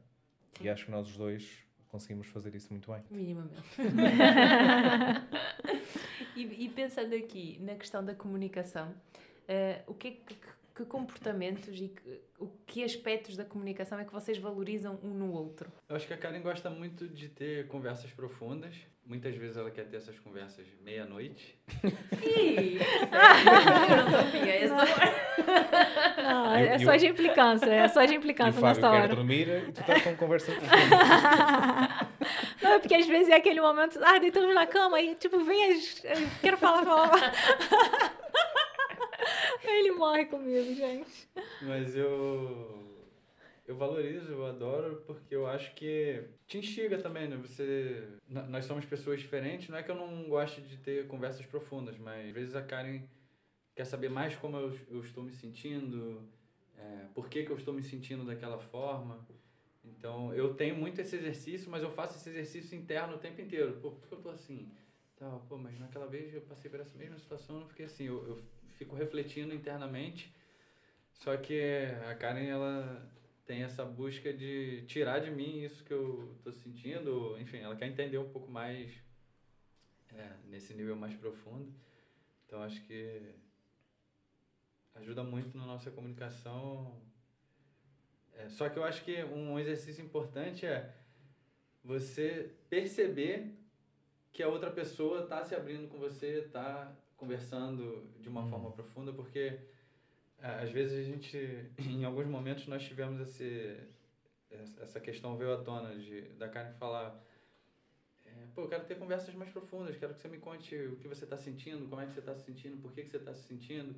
E acho que nós os dois conseguimos fazer isso muito bem. Minimamente. [laughs] e, e pensando aqui na questão da comunicação, eh, o que, é que, que comportamentos e que, o que aspectos da comunicação é que vocês valorizam um no outro? Eu acho que a Karen gosta muito de ter conversas profundas. Muitas vezes ela quer ter essas conversas meia-noite. Ih, eu não sabia essa. Não, é só de implicância, é só de E o implicância nessa quer hora. dormir e tu estás com conversa [laughs] profunda. Não, é porque às vezes é aquele momento, ah, deitamos na cama e tipo, vem Quero falar, falar, Ele morre comigo, gente. Mas eu. Eu valorizo, eu adoro, porque eu acho que te instiga também, né? Você. Nós somos pessoas diferentes, não é que eu não goste de ter conversas profundas, mas às vezes a Karen quer saber mais como eu, eu estou me sentindo, é, por que, que eu estou me sentindo daquela forma. Então, eu tenho muito esse exercício, mas eu faço esse exercício interno o tempo inteiro. Pô, por que eu tô assim? Tal, pô, mas naquela vez eu passei por essa mesma situação, não fiquei assim. Eu, eu fico refletindo internamente. Só que a Karen, ela tem essa busca de tirar de mim isso que eu tô sentindo. Enfim, ela quer entender um pouco mais é, nesse nível mais profundo. Então, acho que ajuda muito na nossa comunicação. É, só que eu acho que um exercício importante é você perceber que a outra pessoa está se abrindo com você, está conversando de uma Hum. forma profunda, porque às vezes a gente, [laughs] em alguns momentos, nós tivemos esse, essa questão veio à tona de, da Karen falar. é, Pô, eu quero ter conversas mais profundas, quero que você me conte o que você está sentindo, como é que você está se sentindo, por que, que você está se sentindo.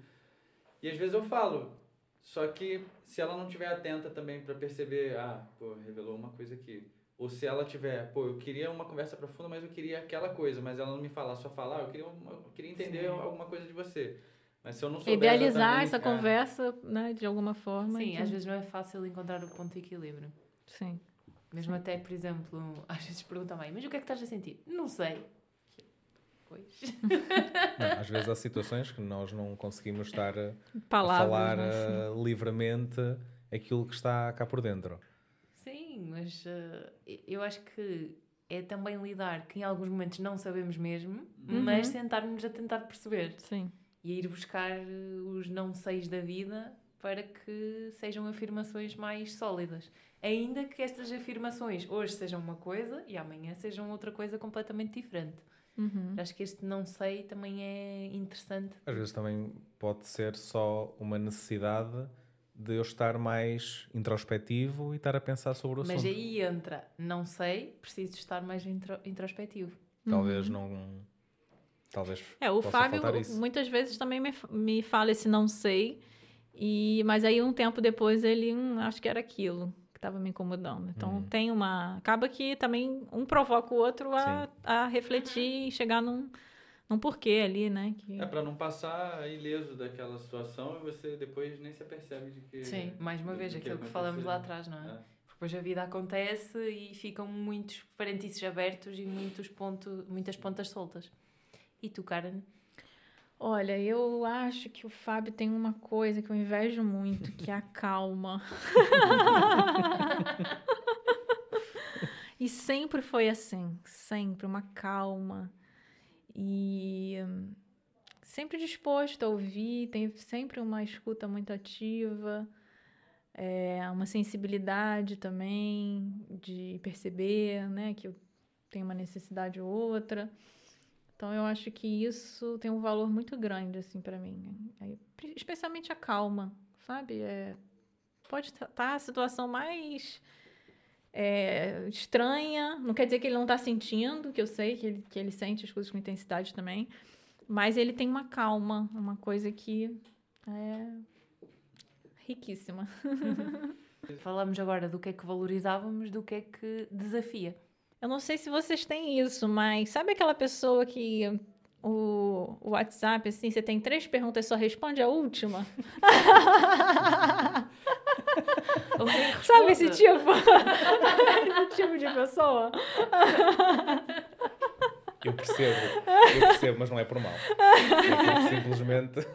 E às vezes eu falo, só que se ela não tiver atenta também para perceber, ah, pô, revelou uma coisa aqui. Ou se ela tiver, pô, eu queria uma conversa profunda, mas eu queria aquela coisa, mas ela não me falar, só falar, eu queria, uma, eu queria entender Sim. alguma coisa de você. Mas se eu não souber Idealizar essa é, conversa, né, de alguma forma. Sim, então- às vezes não é fácil encontrar o ponto de equilíbrio. Sim. Mesmo até, por exemplo, [laughs] às vezes perguntam bem, mas o que é que estás a sentir? Não sei. Pois. [laughs] Não, às vezes há situações que nós não conseguimos estar a, a Palavras, falar né? eh, livremente aquilo que está cá por dentro. Sim, mas eh, eu acho que é também lidar que em alguns momentos não sabemos mesmo, Uhum. mas sentarmos a tentar perceber Sim. e ir buscar eh, os não seis da vida para que sejam afirmações mais sólidas. Ainda que estas afirmações hoje sejam uma coisa e amanhã sejam outra coisa completamente diferente. Uhum. Acho que este não sei também é interessante. Às vezes também pode ser só uma necessidade de eu estar mais introspectivo e estar a pensar sobre o Mas assunto. aí entra, não sei, preciso estar mais intro- introspectivo. Talvez não. Talvez. É, o possa Fábio muitas vezes também me, me fala esse não sei, e mas aí um tempo depois ele, hum, acho que era aquilo que estava me incomodando. Então Uhum. tem uma. Acaba que também um provoca o outro a, a refletir e chegar num, num porquê ali, né? Que... É pra não passar ileso daquela situação e você depois nem se apercebe de que. Sim, mais uma vez, aquilo que aconteceu. falamos lá atrás, não é? É. Depois a vida acontece e ficam muitos parênteses abertos e muitos ponto, muitas pontas soltas. E tu, Karen? Olha, eu acho que o Fábio tem uma coisa que eu invejo muito, que é a calma. [laughs] e sempre foi assim, sempre uma calma. E sempre disposto a ouvir, tem sempre uma escuta muito ativa, é, uma sensibilidade também de perceber, né, que eu tenho uma necessidade ou outra. Então eu acho que isso tem um valor muito grande assim para mim, é, especialmente a calma, sabe? É, pode estar a situação mais é, estranha, não quer dizer que ele não está sentindo, que eu sei que ele, que ele sente as coisas com intensidade também, mas ele tem uma calma, uma coisa que é riquíssima. [laughs] Falamos agora do que é que valorizávamos, do que é que desafia. Eu não sei se vocês têm isso, mas sabe aquela pessoa que o, o WhatsApp, assim, você tem três perguntas e só responde a última? [laughs] sabe esse tipo? [laughs] esse tipo de pessoa? Eu percebo, eu percebo, mas não é por mal. É simplesmente.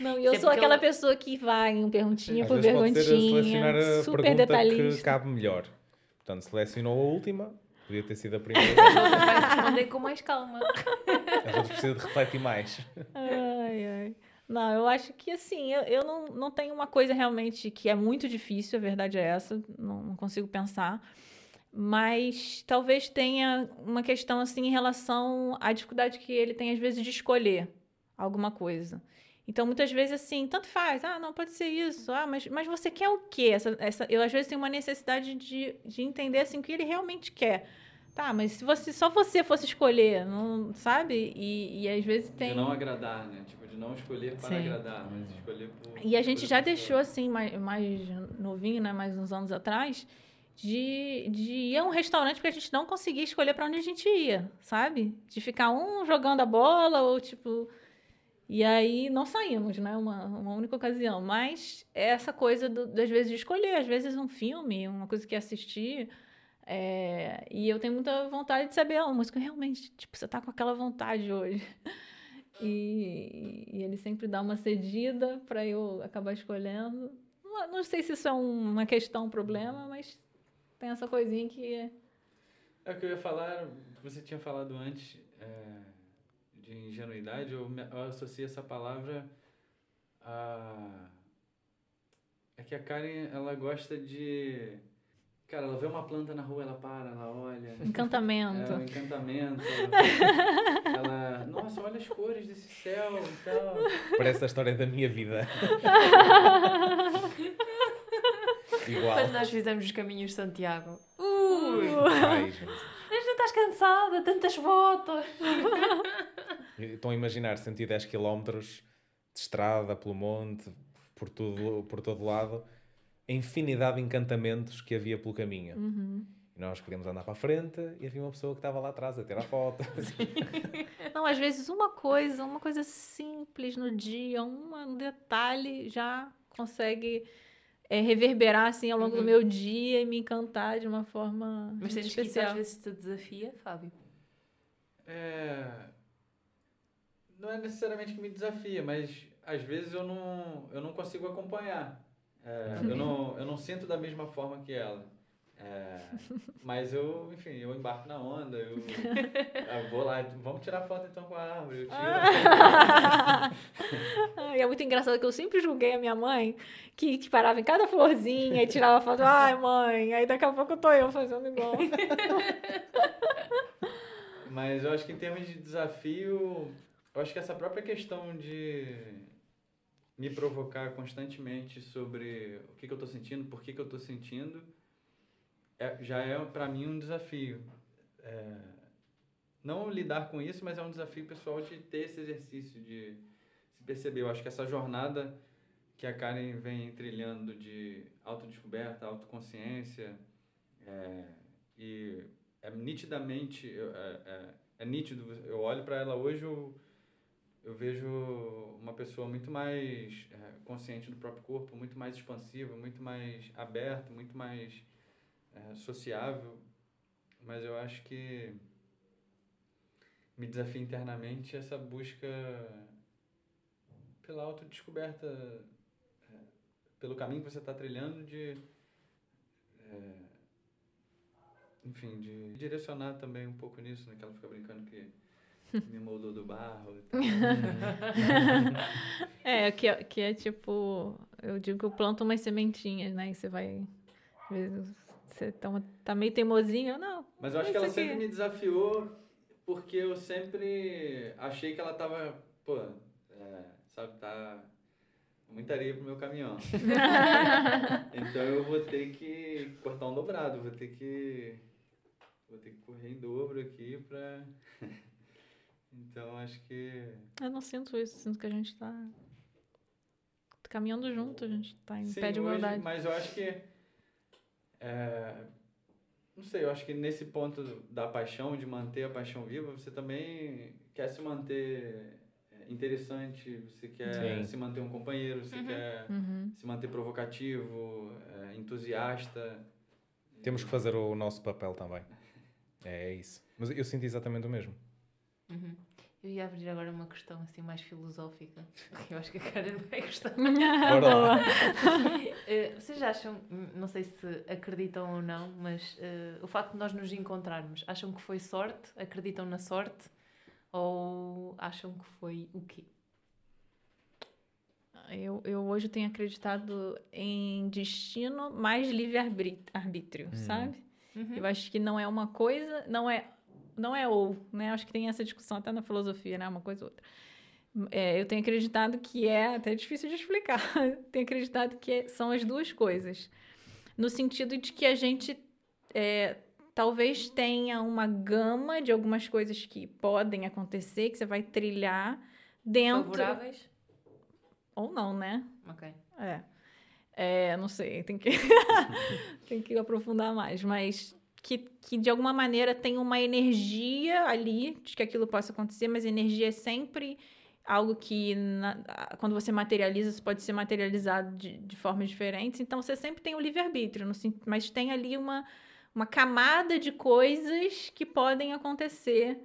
Não, eu sou aquela ela... pessoa que vai em perguntinha por perguntinha, super detalhista. que cabe melhor. Portanto, selecionou a última, podia ter sido a [laughs] primeira. Vai responder com mais calma. Às vezes precisa de refletir mais. Ai, ai. Não, eu acho que assim, eu, eu não, não tenho uma coisa realmente que é muito difícil, a verdade é essa, não, não consigo pensar. Mas talvez tenha uma questão assim em relação à dificuldade que ele tem, às vezes, de escolher alguma coisa. Então, muitas vezes, assim, tanto faz. Ah, não, pode ser isso. Ah, mas, mas você quer o quê? Essa, essa, eu, às vezes, tenho uma necessidade de, de entender, assim, o que ele realmente quer. Tá, mas se você, só você fosse escolher, não, sabe? E, e às vezes tem... De não agradar, né? Tipo, de não escolher para Sim. agradar, mas escolher por... E a gente já deixou, assim, mais, mais novinho, né? Mais uns anos atrás, de, de ir a um restaurante porque a gente não conseguia escolher para onde a gente ia, sabe? De ficar um jogando a bola ou, tipo e aí não saímos, né? Uma, uma única ocasião. Mas é essa coisa do, das vezes de escolher, às vezes um filme, uma coisa que assistir. É, e eu tenho muita vontade de saber a música. Realmente, tipo, você tá com aquela vontade hoje. [laughs] E, e ele sempre dá uma cedida para eu acabar escolhendo. Não, não, sei se isso é uma questão, um problema, mas tem essa coisinha que. É, é o que eu ia falar, você tinha falado antes. É de ingenuidade, eu, eu associo essa palavra a. É que a Karen, ela gosta de. Cara, ela vê uma planta na rua, ela para, ela olha. [laughs] Encantamento. É, um encantamento. [laughs] ela, nossa, olha as cores desse céu e tal. Parece a história da minha vida. [laughs] Igual. Quando nós fizemos os caminhos de Santiago. Ui! Ai, Mas não estás cansada? Tantas fotos! Estão a imaginar 110 km de estrada pelo monte, por, tudo, por todo lado, a infinidade de encantamentos que havia pelo caminho. Uhum. E nós queríamos andar para a frente e havia uma pessoa que estava lá atrás a tirar foto. [laughs] Não, às vezes uma coisa, uma coisa simples no dia, um detalhe já consegue é, reverberar assim ao longo uhum. do meu dia e me encantar de uma forma Mas especial. Mas que às vezes te desafia, Fábio? É não é necessariamente que me desafia, mas às vezes eu não, eu não consigo acompanhar. É, eu, não, eu não sinto da mesma forma que ela. É, mas eu, enfim, eu embarco na onda, eu, eu, vou lá, vamos tirar foto então com a árvore, eu tiro. [laughs] e é muito engraçado que eu sempre julguei a minha mãe, que, que parava em cada florzinha e tirava foto, ai mãe, aí daqui a pouco eu tô eu fazendo igual. [laughs] mas eu acho que em termos de desafio, eu acho que essa própria questão de me provocar constantemente sobre o que, que eu estou sentindo, por que, que eu estou sentindo, é, já é para mim um desafio. É, não lidar com isso, mas é um desafio pessoal de ter esse exercício de se perceber. Eu acho que essa jornada que a Karen vem trilhando de autodescoberta, autoconsciência, é, e é nitidamente, é, é, é nítido, eu olho para ela hoje, eu, eu vejo uma pessoa muito mais é, consciente do próprio corpo, muito mais expansiva, muito mais aberta, muito mais é, sociável. Mas eu acho que me desafia internamente essa busca pela autodescoberta, é, pelo caminho que você está trilhando de. É, enfim, de direcionar também um pouco nisso, né? Que ela fica brincando que [laughs] me moldou do barro. [laughs] é, que, é, que é tipo, eu digo que eu planto umas sementinhas, né? E você vai. Você tá, tá meio teimosinho, não. Mas eu acho que ela aqui. sempre me desafiou porque eu sempre achei que ela tava, pô, é, sabe, tá muita areia pro meu caminhão. [laughs] então eu vou ter que cortar um dobrado, vou ter que vou ter que correr em dobro aqui pra Então acho que Eu não sinto isso, sinto que a gente tá caminhando junto, a gente tá em Sim, pé de igualdade. Hoje, mas eu acho que é, não sei, eu acho que nesse ponto da paixão, de manter a paixão viva, você também quer se manter é, interessante, você quer Sim. se manter um companheiro, você uhum. quer uhum. se manter provocativo, é, entusiasta. Temos que fazer o nosso papel também. É, é isso. Mas eu sinto exatamente o mesmo. Uhum. Eu ia abrir agora uma questão assim mais filosófica. Eu acho que a Karen [laughs] vai gostar. Bora lá. uh, [laughs] vocês acham, não sei se acreditam ou não, mas uh, o facto de nós nos encontrarmos, acham que foi sorte? Acreditam na sorte? Ou acham que foi o quê? Eu, eu hoje tenho acreditado em destino mais livre-arbítrio, hum. sabe? Uhum. Eu acho que não é uma coisa, não é não é ou, né? Acho que tem essa discussão até na filosofia, né? Uma coisa ou outra. É, eu tenho acreditado que é, até difícil de explicar, [laughs] tenho acreditado que é, são as duas coisas. No sentido de que a gente é, talvez tenha uma gama de algumas coisas que podem acontecer, que você vai trilhar dentro. Favoráveis? Ou não, né? Ok. É. É, não sei, tem que, [laughs] tem que aprofundar mais, mas que, que de alguma maneira tem uma energia ali de que aquilo possa acontecer, mas energia é sempre algo que na, quando você materializa, isso pode ser materializado de, de formas diferentes. Então você sempre tem o livre-arbítrio, mas tem ali uma, uma camada de coisas que podem acontecer.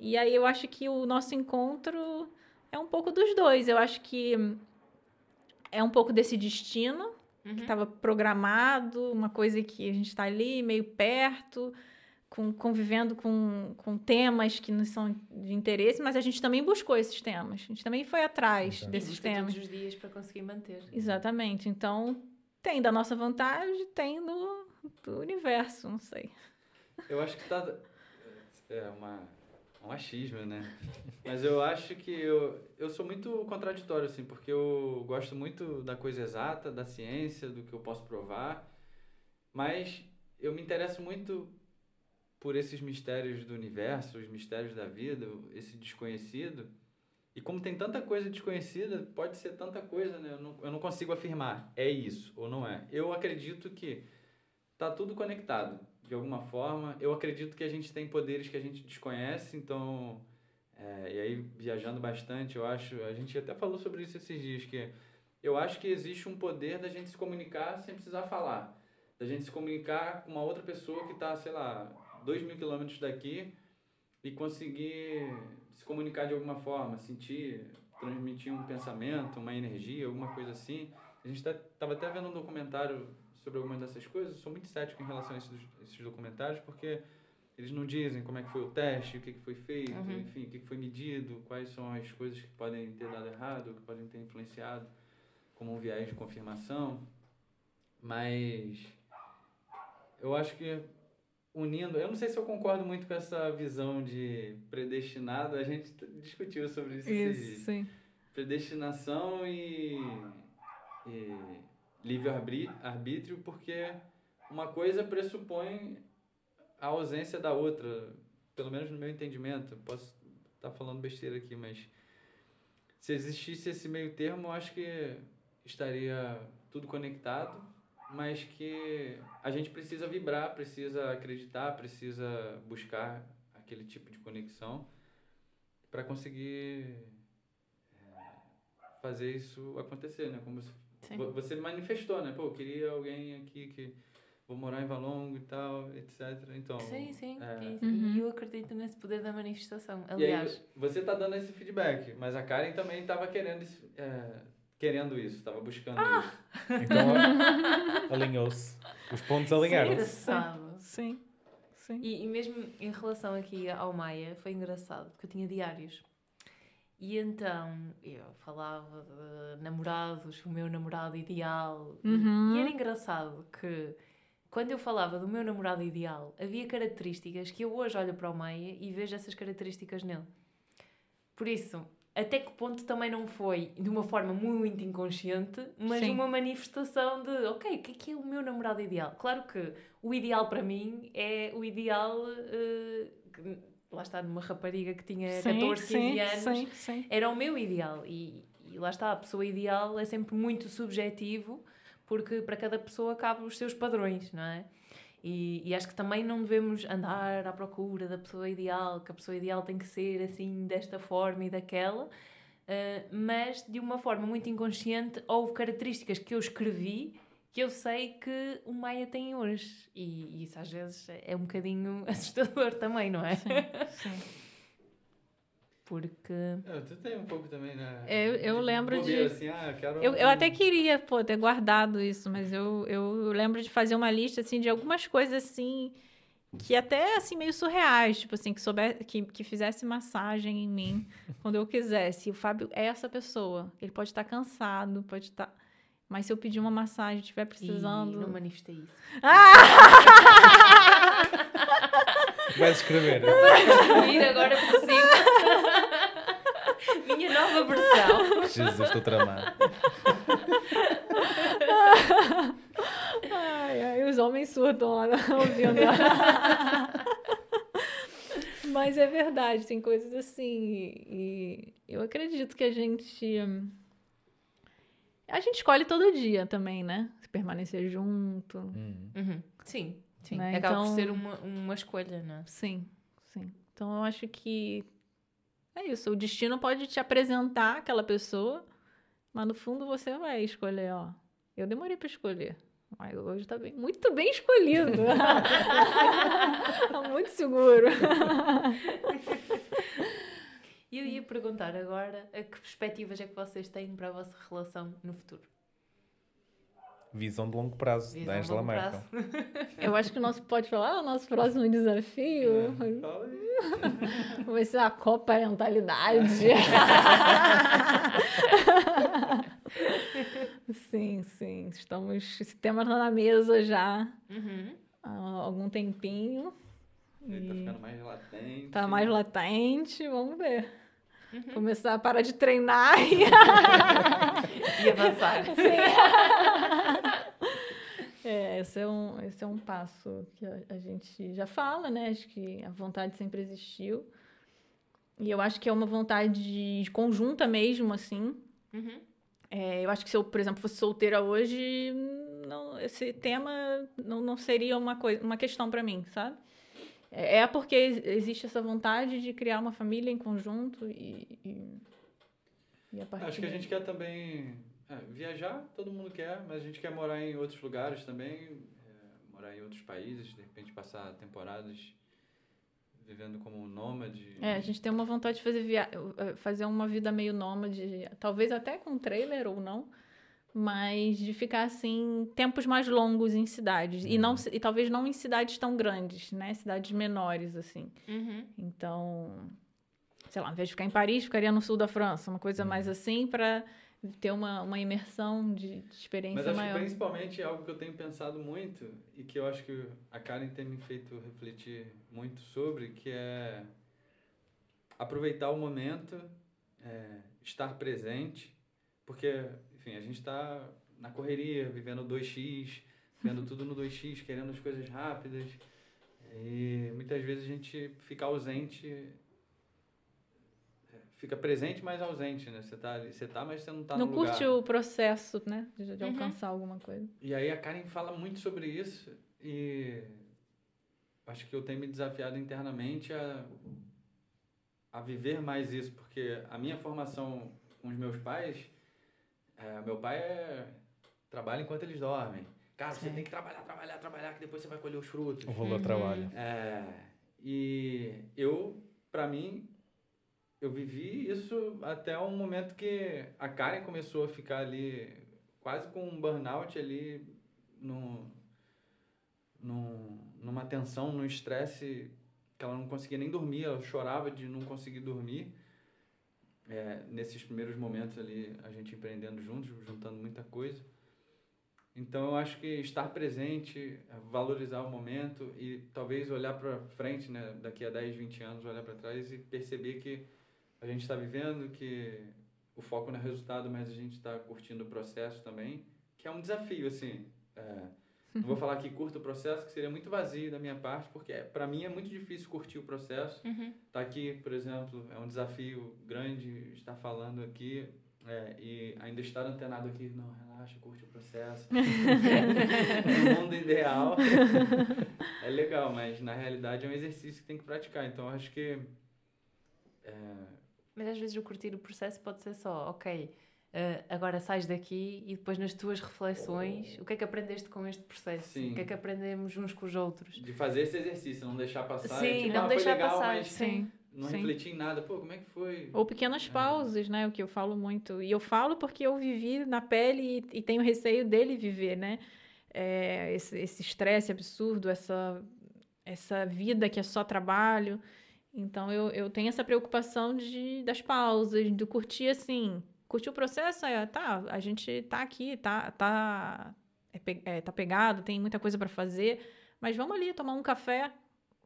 E aí eu acho que o nosso encontro é um pouco dos dois. Eu acho que é um pouco desse destino, uhum. que estava programado, uma coisa que a gente está ali meio perto, com, convivendo com, com temas que nos são de interesse, mas a gente também buscou esses temas, a gente também foi atrás Exato. desses temas. todos os dias para conseguir manter. Exatamente. Então, tem da nossa vantagem, tem do, do universo, não sei. Eu acho que está é uma um achismo, né? [laughs] Mas eu acho que eu, eu sou muito contraditório, assim, porque eu gosto muito da coisa exata, da ciência, do que eu posso provar, mas eu me interesso muito por esses mistérios do universo, os mistérios da vida, esse desconhecido. E como tem tanta coisa desconhecida, pode ser tanta coisa, né? Eu não, eu não consigo afirmar é isso ou não é. Eu acredito que tá tudo conectado de alguma forma. Eu acredito que a gente tem poderes que a gente desconhece, então. É, e aí, viajando bastante, eu acho. A gente até falou sobre isso esses dias, que eu acho que existe um poder da gente se comunicar sem precisar falar. Da gente se comunicar com uma outra pessoa que está, sei lá, dois mil quilômetros daqui e conseguir se comunicar de alguma forma, sentir, transmitir um pensamento, uma energia, alguma coisa assim. A gente estava tá, até vendo um documentário sobre algumas dessas coisas, eu sou muito cético em relação a esses, esses documentários, porque eles não dizem como é que foi o teste, o que, que foi feito, uhum. enfim, o que, que foi medido, quais são as coisas que podem ter dado errado, que podem ter influenciado como um viés de confirmação. Mas eu acho que unindo, eu não sei se eu concordo muito com essa visão de predestinado, a gente discutiu sobre isso. Isso, sim. Predestinação e, e livre-arbítrio, porque uma coisa pressupõe a ausência da outra, pelo menos no meu entendimento. Posso estar tá falando besteira aqui, mas se existisse esse meio termo, eu acho que estaria tudo conectado, mas que a gente precisa vibrar, precisa acreditar, precisa buscar aquele tipo de conexão para conseguir é, fazer isso acontecer, né? Como Sim. Você manifestou, né? Pô, eu queria alguém aqui que vou morar em Valongo e tal, etc. Então, Sim, sim. é, E, Uhum. e eu acredito nesse poder da manifestação. E aí, Aliás, você tá dando esse feedback, mas a Karen também estava querendo, esse- é, querendo isso, estava buscando Ah! isso. Então alinhou-se. Os pontos alinharam-se. engraçado. Sim. Sim. E, e mesmo em relação aqui ao Maia, foi engraçado, porque eu tinha diários. E então eu falava de namorados, o meu namorado ideal. E- Uhum. E, era engraçado que quando eu falava do meu namorado ideal, havia características que eu hoje olho para o Maia e vejo essas características nele. Por isso, até que ponto também não foi de uma forma muito inconsciente, mas Sim. uma manifestação de, ok, o que é que é o meu namorado ideal? Claro que o ideal para mim é o ideal, eh, que- lá está, numa rapariga que tinha 14, 15 anos, Sim, sim. era o meu ideal. E, e lá está, a pessoa ideal é sempre muito subjetivo, porque para cada pessoa cabe os seus padrões, não é? E, e acho que também não devemos andar à procura da pessoa ideal, que a pessoa ideal tem que ser assim, desta forma e daquela, eh, mas de uma forma muito inconsciente, houve características que eu escrevi que eu sei que o Maia tem hoje. E, e isso às vezes é um bocadinho [laughs] assustador também, não é? Sim, sim. Porque. É, tu tem um pouco também, né? Eu- eu lembro bobeira, de- Assim, ah, quero Eu, eu até queria, pô, ter guardado isso, mas eu, eu lembro de fazer uma lista, assim, de algumas coisas, assim, que até, assim, meio surreais, tipo assim, que, souber, que, que fizesse massagem em mim quando eu quisesse. E o Fábio é essa pessoa. Ele pode estar cansado, pode estar... Mas se eu pedir uma massagem, estiver E precisando... não manifestei isso. Vais escrever. Ir agora por cima. Minha nova versão. Jesus, estou tramado. Ai, ai, os homens surtam lá ouvindo. Mas é verdade, tem coisas assim. E, e eu acredito que a gente. A gente escolhe todo dia também, né? Se permanecer junto. Hum. Uhum. Sim, sim. Né, Acaba por então- ser uma, uma escolha, não é? Sim, sim. Então eu acho que é isso. O destino pode te apresentar aquela pessoa, mas no fundo você vai escolher, ó. Eu demorei para escolher. Mas hoje tá bem, muito bem escolhido. [laughs] [laughs] Tá muito seguro. [laughs] E eu ia perguntar agora a que perspectivas é que vocês têm para a vossa relação no futuro? Visão de longo prazo, Visão da Angela Merkel. [laughs] Eu acho que o nosso pode falar, o nosso próximo desafio aí. vai ser a coparentalidade. [laughs] sim, sim. Estamos. Esse tema está na mesa já Uhum. há algum tempinho. Ele tá E ficando mais latente. tá mais latente, vamos ver. Uhum. Começar a parar de treinar e [laughs] E avançar. [laughs] É, esse é um, esse é um passo que a, a gente já fala, né? Acho que a vontade sempre existiu. E eu acho que é uma vontade conjunta mesmo, assim. Uhum. É, eu acho que se eu, por exemplo, fosse solteira hoje, não, esse tema não, não seria uma, coisa, uma questão para mim, sabe? É, é porque existe essa vontade de criar uma família em conjunto e, e, e a partir Acho que a gente quer também é, viajar, todo mundo quer, mas a gente quer morar em outros lugares também, é, morar em outros países, de repente passar temporadas vivendo como nômade. É, a gente tem uma vontade de fazer, via... eh, fazer uma vida meio nômade, talvez até com trailer ou não, mas de ficar assim, tempos mais longos em cidades. E, não, e talvez não em cidades tão grandes, né? Cidades menores, assim. Uhum. Então, sei lá, ao invés de ficar em Paris, ficaria no sul da França, uma coisa mais assim, para ter uma, uma imersão de, de experiência Mas acho maior. que principalmente é algo que eu tenho pensado muito e que eu acho que a Karen tem me feito refletir muito sobre, que é aproveitar o momento, é, estar presente, porque, enfim, a gente está na correria, vivendo 2x, vendo tudo no 2x, querendo as coisas rápidas, e muitas vezes a gente fica ausente, é, fica presente, mas ausente, né? Você tá, você tá, mas você não tá não no curte lugar. o processo, né? De, de Uhum. alcançar alguma coisa. E aí a Karen fala muito sobre isso e acho que eu tenho me desafiado internamente a, a viver mais isso, porque a minha formação com os meus pais, é, meu pai é, trabalha enquanto eles dormem. Cara, você tem que trabalhar, trabalhar, trabalhar, que depois você vai colher os frutos. O valor Uhum. trabalho. É, e eu, pra mim, eu vivi isso até um momento que a Karen começou a ficar ali quase com um burnout ali no, no, numa tensão, num estresse que ela não conseguia nem dormir, ela chorava de não conseguir dormir. É, nesses primeiros momentos ali, a gente empreendendo juntos, juntando muita coisa. Então eu acho que estar presente, valorizar o momento e talvez olhar para frente, né, daqui a 10, 20 anos, olhar para trás e perceber que a gente está vivendo, que o foco não é resultado, mas a gente está curtindo o processo também, que é um desafio, assim. É, não vou falar que curto o processo, que seria muito vazio da minha parte, porque para mim é muito difícil curtir o processo. Uhum. Tá aqui, por exemplo, é um desafio grande estar falando aqui é, e ainda estar antenado aqui. Não, relaxa, curte o processo. no [laughs] mundo ideal [laughs] é legal, mas na realidade é um exercício que tem que praticar. Então acho que é, Mas às vezes o curtir o processo pode ser só, ok, eh, agora sais daqui e depois nas tuas reflexões, o que é que aprendeste com este processo? Sim. O que é que aprendemos uns com os outros? de fazer esse exercício, não deixar passar. Sim, e, tipo, não ah, deixar legal, passar, mas sim. não sim. refletir em nada. Pô, como é que foi? Ou pequenas pausas, né? O que eu falo muito. E eu falo porque eu vivi na pele e, e tenho receio dele viver, né? É, esse esse estresse absurdo, essa, essa vida que é só trabalho. Então eu, eu tenho essa preocupação de, das pausas, de curtir assim. Curtir o processo, é, tá, a gente tá aqui, tá, tá, é, é, tá pegado, tem muita coisa para fazer, mas vamos ali tomar um café,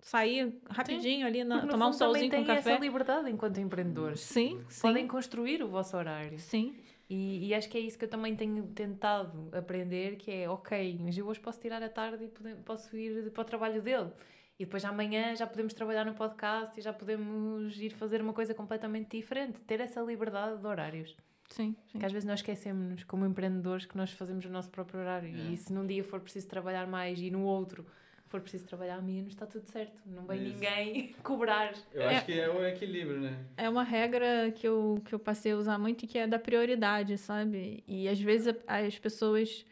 sair rapidinho ali, na, tomar um solzinho com têm café. essa liberdade enquanto empreendedores. Sim, sim. Podem construir o vosso horário. Sim, E, e acho que é isso que eu também tenho tentado aprender, que é, ok, mas eu hoje posso tirar a tarde e pode- posso ir para o trabalho dele. E depois amanhã já podemos trabalhar no podcast e já podemos ir fazer uma coisa completamente diferente. Ter essa liberdade de horários. Sim, sim. Que às vezes nós esquecemos, como empreendedores, que nós fazemos o nosso próprio horário. É. E se num dia for preciso trabalhar mais e no outro for preciso trabalhar menos, está tudo certo. Não vem Isso. ninguém [laughs] cobrar. Eu acho que é o equilíbrio, né? É uma regra que eu, que eu passei a usar muito, que é da prioridade, sabe? E às vezes as pessoas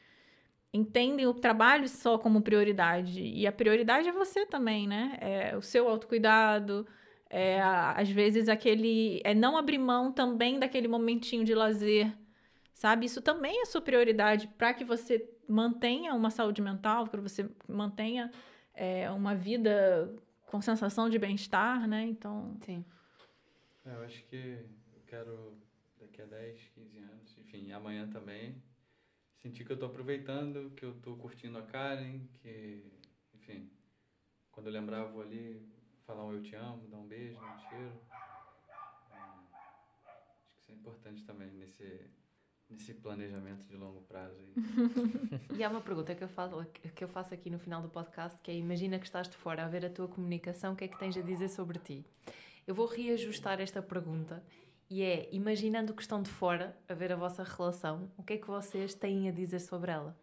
entendem o trabalho só como prioridade. E a prioridade é você também, né? É o seu autocuidado, é às vezes aquele. É não abrir mão também daquele momentinho de lazer, sabe? Isso também é sua prioridade para que você mantenha uma saúde mental, para você mantenha é, uma vida com sensação de bem-estar, né? Então. Sim. É, Eu acho que eu quero, daqui a 10, 15 anos, enfim, amanhã também, sentir que eu tô aproveitando, que eu tô curtindo a Karen, que, enfim, quando eu lembrar, eu vou ali falar um eu te amo, dar um beijo, dar um cheiro. É, acho que isso é importante também nesse, nesse planejamento de longo prazo aí. [laughs] E há uma pergunta que eu, falo, que eu faço aqui no final do podcast, que é imagina que estás de fora a ver a tua comunicação, o que é que tens a dizer sobre ti? Eu vou reajustar esta pergunta e é, imaginando que estão de fora a ver a vossa relação, o que é que vocês têm a dizer sobre ela?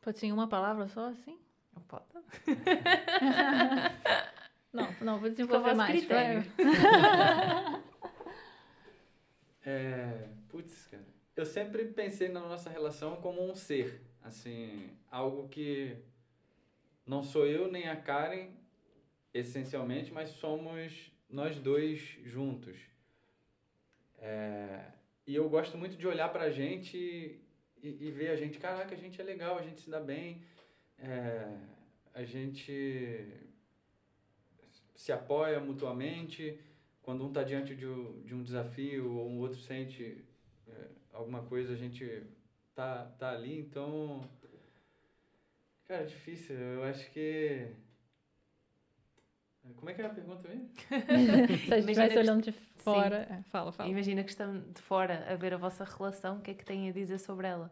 Pode ser em uma palavra só, assim? Não pode? [laughs] Não, não, vou desenvolver mais. [laughs] É, putz, cara. Eu sempre pensei na nossa relação como um ser, assim, algo que não sou eu nem a Karen, essencialmente, mas somos nós dois juntos. É, e eu gosto muito de olhar pra gente e, e ver a gente, caraca, a gente é legal, a gente se dá bem, é, a gente se apoia mutuamente quando um está diante de um, de um desafio ou um outro sente é, alguma coisa, a gente tá, tá ali, então. Cara, é difícil. Eu acho que. Como é que é a pergunta mesmo? [laughs] Se a gente Imagina estivesse que- olhando de fora. é, fala, fala. Imagina que estão de fora a ver a vossa relação, o que é que têm a dizer sobre ela?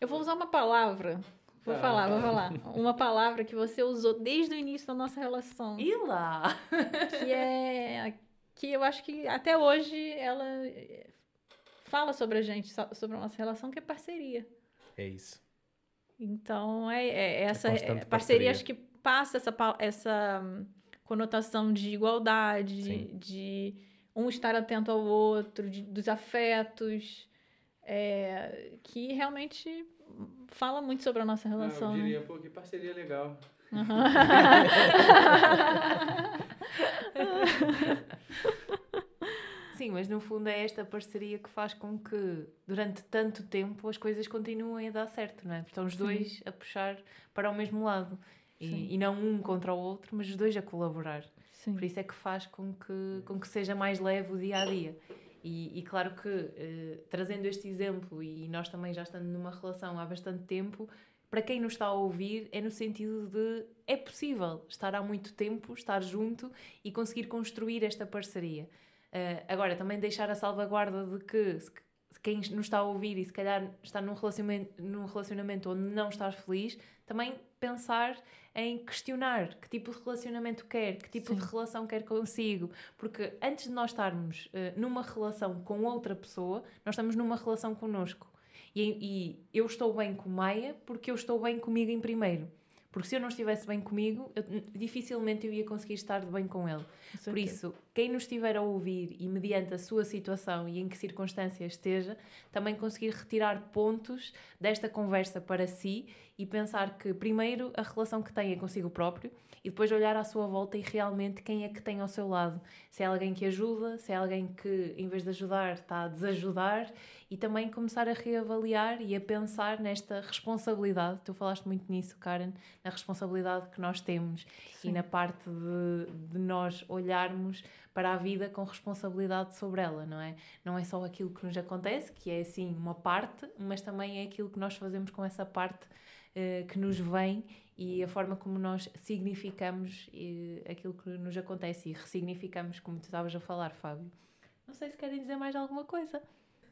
Eu vou usar uma palavra. Vou Tá, falar, vou falar. Uma palavra que você usou desde o início da nossa relação. E lá? que é que eu acho que até hoje ela eh, fala sobre a gente, so- sobre a nossa relação, que é parceria. É isso. Então é, é essa constante é, parceria, parceria. acho que passa essa essa hum, conotação de igualdade, Sim. de um estar atento ao outro, de- dos afetos. é, que realmente fala muito sobre a nossa relação. Ah, eu né? diria, pô, que parceria legal. [laughs] Sim, mas no fundo é esta parceria que faz com que durante tanto tempo as coisas continuem a dar certo, não é? Estão os Sim. dois a puxar para o mesmo lado. Sim. E, e não um contra o outro, mas os dois a colaborar. Sim. Por isso é que faz com que, com que seja mais leve o dia a dia. E, e claro que, eh, trazendo este exemplo, e nós também já estando numa relação há bastante tempo, para quem nos está a ouvir, é no sentido de é possível estar há muito tempo, estar junto e conseguir construir esta parceria. Eh, agora, também deixar a salvaguarda de que se quem nos está a ouvir e se calhar está num relacionamento, num relacionamento onde não estás feliz, também pensar em questionar que tipo de relacionamento quer, que tipo de Sim. relação quer consigo. Porque antes de nós estarmos eh, numa relação com outra pessoa, nós estamos numa relação connosco. E, e eu estou bem com Maia porque eu estou bem comigo em primeiro. Porque se eu não estivesse bem comigo, eu- dificilmente eu ia conseguir estar bem com ele. Por isso, quem nos estiver a ouvir e mediante a sua situação e em que circunstâncias esteja, também conseguir retirar pontos desta conversa para si e pensar que, primeiro, a relação que tem é consigo próprio e depois olhar à sua volta e realmente quem é que tem ao seu lado. Se é alguém que ajuda, se é alguém que, em vez de ajudar, está a desajudar e também começar a reavaliar e a pensar nesta responsabilidade. Tu falaste muito nisso, Karen, na responsabilidade que nós temos e Sim. na parte de, de nós olharmos para a vida com responsabilidade sobre ela, não é? Não é só aquilo que nos acontece, que é assim uma parte, mas também é aquilo que nós fazemos com essa parte eh, que nos vem e a forma como nós significamos eh, aquilo que nos acontece e ressignificamos, como tu estavas a falar, Fábio. Não sei se querem dizer mais alguma coisa.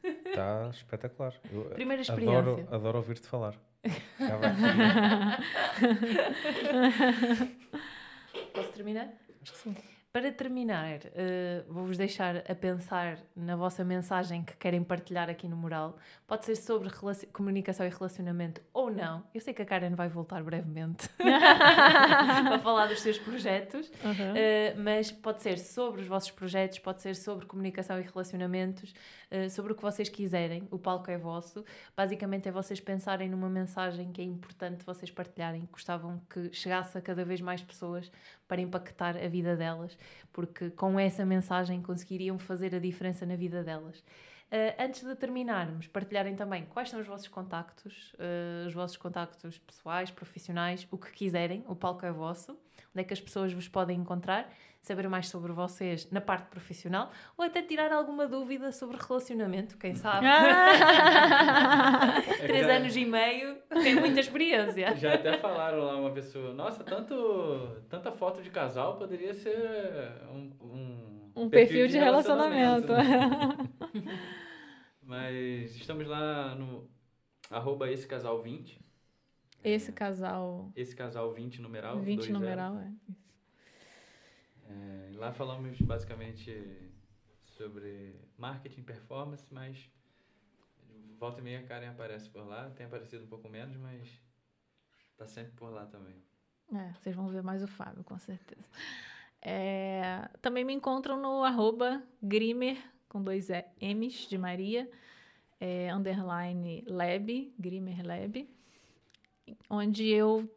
Está espetacular. Eu Primeira adoro, experiência. adoro ouvir-te falar. [laughs] Posso terminar? Acho que sim. Para terminar, eh, vou-vos deixar a pensar na vossa mensagem que querem partilhar aqui no mural. Pode ser sobre comunicação e relacionamento ou não. Eu sei que a Karen vai voltar brevemente [laughs] [laughs] para falar dos seus projetos, Uhum. eh, mas pode ser sobre os vossos projetos, pode ser sobre comunicação e relacionamentos, eh, sobre o que vocês quiserem. O palco é vosso. Basicamente é vocês pensarem numa mensagem que é importante vocês partilharem, que gostavam que chegasse a cada vez mais pessoas para impactar a vida delas, porque com essa mensagem conseguiriam fazer a diferença na vida delas. Uh, antes de terminarmos, partilharem também quais são os vossos contactos, uh, os vossos contactos pessoais, profissionais, o que quiserem, o palco é vosso, onde é que as pessoas vos podem encontrar, saber mais sobre vocês na parte profissional ou até tirar alguma dúvida sobre relacionamento, quem sabe. [laughs] Três já- anos e meio, tem muita experiência. [laughs] Já até falaram lá uma pessoa, nossa, tanto, tanta foto de casal poderia ser um, um, Um perfil de relacionamento. [laughs] Mas estamos lá no arroba esse casal 20. Esse casal Esse casal 20 numeral. 20 dois zero. numeral, é. É, lá falamos basicamente sobre marketing, performance, mas volta e meia a Karen aparece por lá. Tem aparecido um pouco menos, mas tá sempre por lá também. É, vocês vão ver mais o Fábio, com certeza. É, também me encontram no arroba Grimer, com dois M's de Maria, é, underline lab, Grimer Lab, onde eu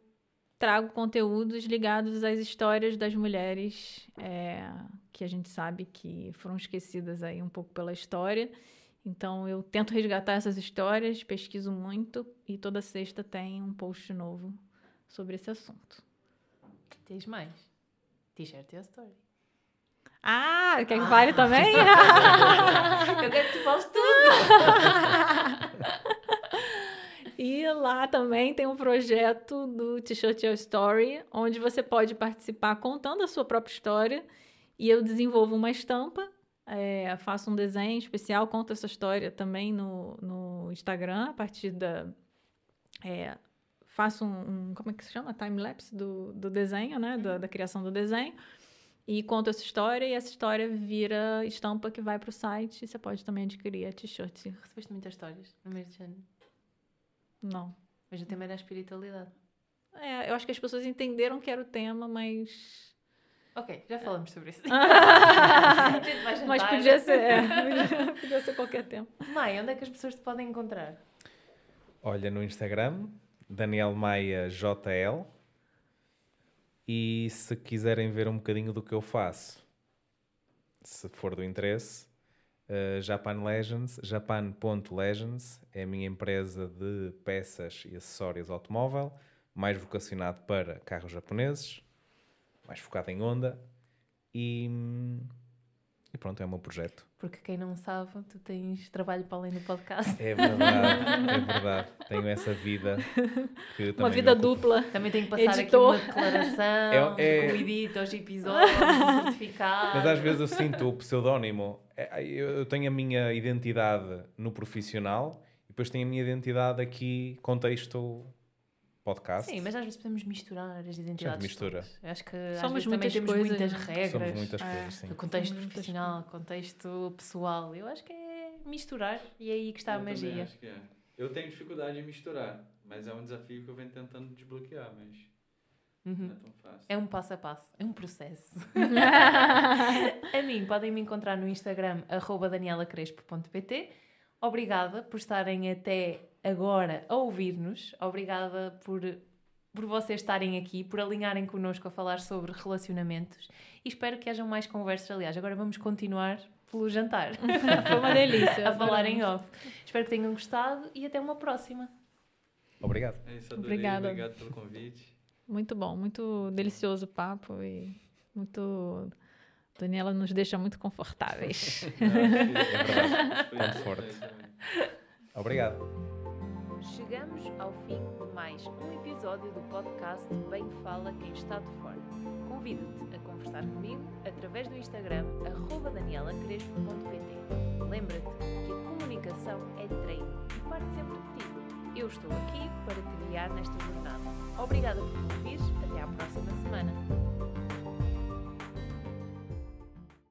trago conteúdos ligados às histórias das mulheres é, que a gente sabe que foram esquecidas aí um pouco pela história. Então eu tento resgatar essas histórias, pesquiso muito e toda sexta tem um post novo sobre esse assunto. Tens mais? T-shirt e a story. Ah, quer que fale também? [laughs] Eu quero que tu fales tudo. [laughs] e lá também tem um projeto do T-shirt Your Story, onde você pode participar contando a sua própria história e eu desenvolvo uma estampa, é, faço um desenho especial, conto essa história também no, no Instagram, a partir da... é, faço um, um- como é que se chama? Time-lapse do, do desenho, né? Da, da criação do desenho. E conto essa história e essa história vira estampa que vai para o site e você pode também adquirir a t-shirt. Recebeste muitas histórias no janeiro. Não. Mas o tema era a espiritualidade. É, eu acho que as pessoas entenderam que era o tema, mas Ok, já falamos sobre isso. [laughs] Vai Mas podia ser, é, podia, ser qualquer tempo. Mai, onde é que as pessoas te podem encontrar? Olha no Instagram, Daniel Maia JL. E se quiserem ver um bocadinho do que eu faço, se for do interesse, uh, Japan Legends, japan.legends é a minha empresa de peças e acessórios automóvel, mais vocacionado para carros japoneses, mais focado em Honda. E, e pronto, é o meu projeto. Porque quem não sabe, tu tens trabalho para além do podcast. É verdade, é verdade. Tenho essa vida que Uma vida dupla. Também tenho que passar Editor. aqui uma declaração, É- é- como edito os episódios, um certificado. Mas às vezes eu sinto o pseudónimo. É, Eu eu tenho a minha identidade no profissional e depois tenho a minha identidade aqui, contexto podcast. Sim, mas às vezes podemos misturar as identidades. mistura. todas. Acho que às Somos vezes também muitas temos coisas, muitas regras. Somos muitas É. coisas, sim. Contexto Muitas profissional, contexto pessoal. Eu acho que é misturar e é aí que está a Eu também magia. acho que é. Eu tenho dificuldade em misturar, mas é um desafio que eu venho tentando desbloquear, mas não Uhum. é tão fácil. É um passo a passo, é um processo. [laughs] a mim, podem me encontrar no Instagram, danielacrespo.pt. Obrigada por estarem até agora a ouvir-nos. Obrigada por, por vocês estarem aqui, por alinharem connosco a falar sobre relacionamentos. E espero que hajam mais conversas. Aliás, agora vamos continuar pelo jantar. [laughs] Foi uma delícia. a falar em off. Espero que tenham gostado e até uma próxima. Obrigado. É isso, adorei. Obrigada. Obrigado pelo convite. Muito bom, muito delicioso o papo e muito. Daniela nos deixa muito confortáveis. Que- [laughs] É forte. Obrigado. Chegamos ao fim de mais um episódio do podcast Bem Fala Quem Está de Fora. Convido-te a conversar comigo através do Instagram danielacrespo.pt Lembra-te que a comunicação é treino e parte sempre de ti. Eu estou aqui para te guiar nesta jornada. Obrigada por me ouvires. Até à próxima semana.